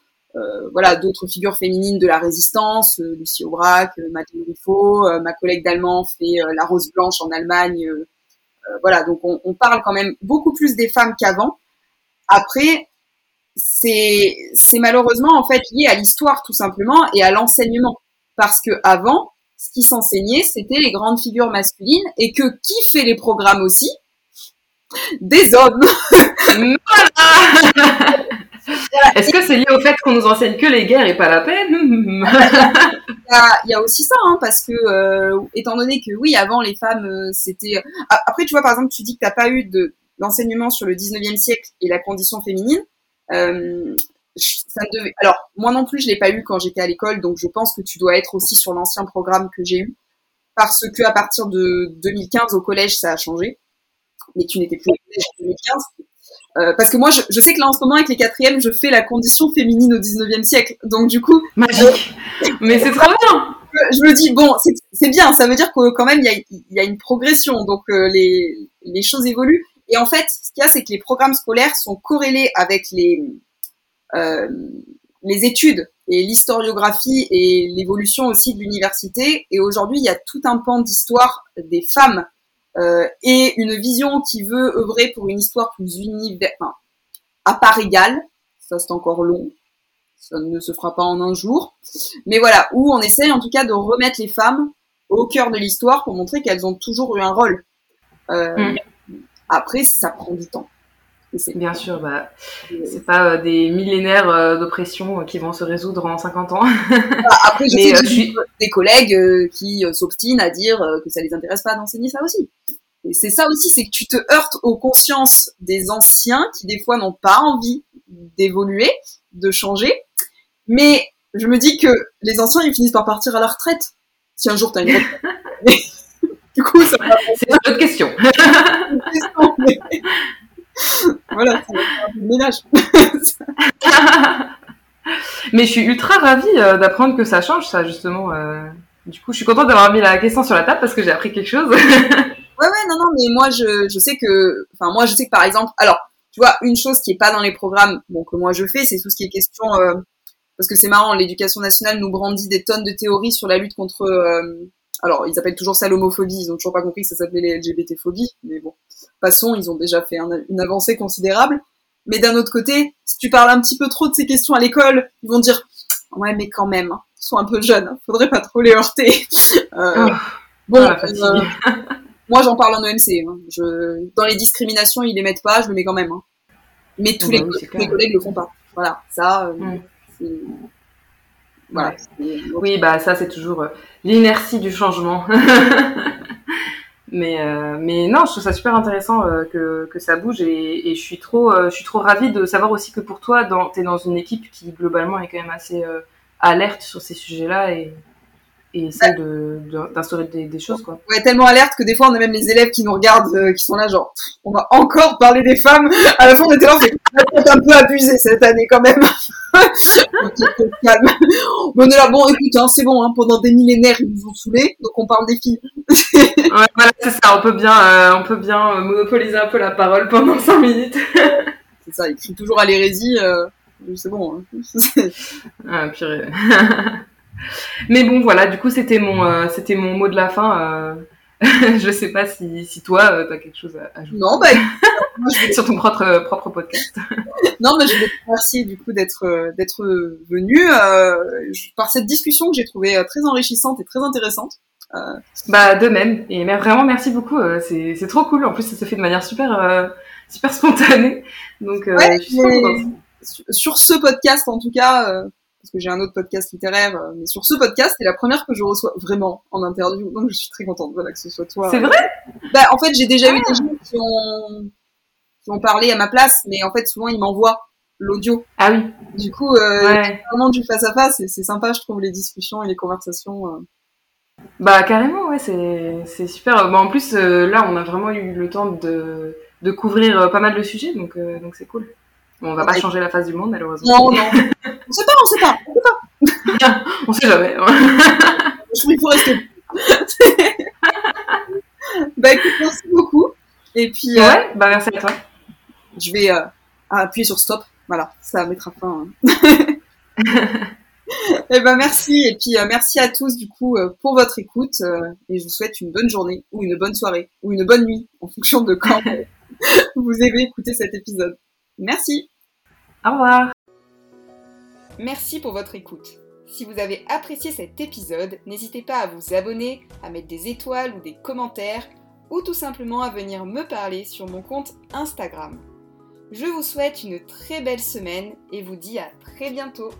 voilà d'autres figures féminines de la résistance, Lucie Aubrac, Madeleine Riffaut. ma collègue d'allemand fait la Rose Blanche en Allemagne. voilà, donc on, on parle quand même beaucoup plus des femmes qu'avant. Après, c'est c'est malheureusement en fait lié à l'histoire tout simplement et à l'enseignement parce que avant ce qui s'enseignait c'était les grandes figures masculines et que qui fait les programmes aussi? Des hommes (laughs) Est-ce que c'est lié au fait qu'on nous enseigne que les guerres et pas la paix? Il, y a, aussi ça, hein, parce que euh, étant donné que oui, avant les femmes, euh, c'était. Après, tu vois, par exemple, tu dis que t'as pas eu de l'enseignement sur le 19e siècle et la condition féminine. Euh, ça devait... Alors, moi non plus, je l'ai pas eu quand j'étais à l'école, donc je pense que tu dois être aussi sur l'ancien programme que j'ai eu, parce que à partir de 2015 au collège, ça a changé. Mais tu n'étais plus au collège en 2015. Euh, parce que moi, je, je, sais que là, en ce moment, avec les quatrièmes, je fais la condition féminine au 19e siècle. Donc, du coup. Magique! (laughs) Mais c'est trop bien! Je me dis, bon, c'est bien, ça veut dire que quand même, il y a, y a, une progression. Donc, euh, les, les choses évoluent. Et en fait, ce qu'il y a, c'est que les programmes scolaires sont corrélés avec les, euh, les études et l'historiographie et l'évolution aussi de l'université. Et aujourd'hui, il y a tout un pan d'histoire des femmes euh, et une vision qui veut œuvrer pour une histoire plus universelle, enfin, à part égale. Ça, c'est encore long. Ça ne se fera pas en un jour. Mais voilà, où on essaye en tout cas de remettre les femmes au cœur de l'histoire pour montrer qu'elles ont toujours eu un rôle. Euh, mm. Après, ça prend du temps. Bien sûr, bah, c'est pas euh, des millénaires euh, d'oppression euh, qui vont se résoudre en 50 ans. (laughs) Bah, après, j'ai des collègues qui s'obstinent à dire que ça les intéresse pas d'enseigner ça aussi. Et c'est ça aussi, c'est que tu te heurtes aux consciences des anciens qui des fois n'ont pas envie d'évoluer, de changer. Mais je me dis que les anciens, ils finissent par partir à la retraite. Si un jour tu as une (laughs) retraite. Du coup, ça (laughs) C'est une autre question. (laughs) (laughs) voilà, c'est un peu de ménage. mais je suis ultra ravie euh, d'apprendre que ça change, ça, justement. Euh, du coup, je suis contente d'avoir mis la question sur la table parce que j'ai appris quelque chose. ouais, ouais, non, non, mais moi, je, je sais que, enfin, moi, je sais que par exemple, alors, tu vois, une chose qui est pas dans les programmes, bon, que moi je fais, c'est tout ce qui est question, euh, parce que c'est marrant, l'éducation nationale nous brandit des tonnes de théories sur la lutte contre, euh, alors, ils appellent toujours ça l'homophobie, ils ont toujours pas compris que ça s'appelait les LGBT-phobies, mais bon, passons, ils ont déjà fait une avancée considérable. Mais d'un autre côté, si tu parles un petit peu trop de ces questions à l'école, ils vont dire, ouais, mais quand même, hein, ils sont un peu jeunes, hein, faudrait pas trop les heurter. (laughs) Euh, oh, bon, euh, moi j'en parle en EMC. Hein. Je, dans les discriminations, ils les mettent pas, je le mets quand même. Hein. Mais tous, ah bah les, les, collègues le font pas. Voilà, ça, euh, mm. Oui, bah ça c'est toujours euh, l'inertie du changement. (laughs) mais euh, mais non, je trouve ça super intéressant euh, que, que ça bouge et, et, je suis trop je suis trop ravie de savoir aussi que pour toi, tu es dans une équipe qui globalement est quand même assez alerte sur ces sujets-là et et essaie de, d'instaurer des, des, choses quoi. Ouais, tellement alerte que des fois on a même les élèves qui nous regardent, euh, qui sont là genre, on va encore parler des femmes. À la fin on était là, c'est un peu abusé cette année quand même. (laughs) calme. on est là, bon écoute, hein, c'est bon, hein, pendant des millénaires ils nous ont saoulés, donc on parle des filles. (laughs) ouais, voilà, c'est ça. On peut bien, euh, on peut bien euh, monopoliser un peu la parole pendant 5 minutes. (laughs) c'est ça. Ils crient toujours à l'hérésie. c'est bon. Hein. ah, purée. Mais bon, voilà, du coup, c'était mon, euh, c'était mon mot de la fin. Euh... (laughs) je sais pas si, si toi, euh, tu as quelque chose à ajouter. Non, bah, (laughs) sur ton propre, propre podcast. (laughs) non, mais je voulais te remercier du coup d'être, d'être venu par cette discussion que j'ai trouvée très enrichissante et très intéressante. Bah, de même. Et mais vraiment, merci beaucoup. c'est, c'est trop cool. En plus, ça se fait de manière super, super spontanée. Donc, je suis sur ce podcast, en tout cas, parce que j'ai un autre podcast littéraire, euh, mais sur ce podcast, c'est la première que je reçois vraiment en interview, donc je suis très contente voilà, que ce soit toi. C'est vrai? Bah en fait, j'ai déjà eu des gens qui ont, qui ont parlé à ma place, mais en fait, souvent, ils m'envoient l'audio. Ah oui. Du coup, euh, vraiment du face à face, et c'est sympa, je trouve, les discussions et les conversations. Euh. Bah carrément, ouais, c'est, c'est super. Bah, en plus, euh, là, on a vraiment eu le temps de, de couvrir pas mal de sujets, donc donc c'est cool. Bon, on va pas changer la face du monde, malheureusement. Non, non. on sait pas, on sait pas, on sait pas. (laughs) on sait jamais. (laughs) Je trouve qu'il faut (laughs) rester. bah écoute, merci beaucoup. Et puis. Euh, ouais, bah merci à toi. Je vais euh, appuyer sur stop. Voilà, ça mettra fin. et eh ben merci et puis euh, merci à tous du coup pour votre écoute et je vous souhaite une bonne journée ou une bonne soirée ou une bonne nuit en fonction de quand vous avez écouté cet épisode. Merci. Au revoir. Merci pour votre écoute. Si vous avez apprécié cet épisode, n'hésitez pas à vous abonner, à mettre des étoiles ou des commentaires, ou tout simplement à venir me parler sur mon compte Instagram. Je vous souhaite une très belle semaine et vous dis à très bientôt.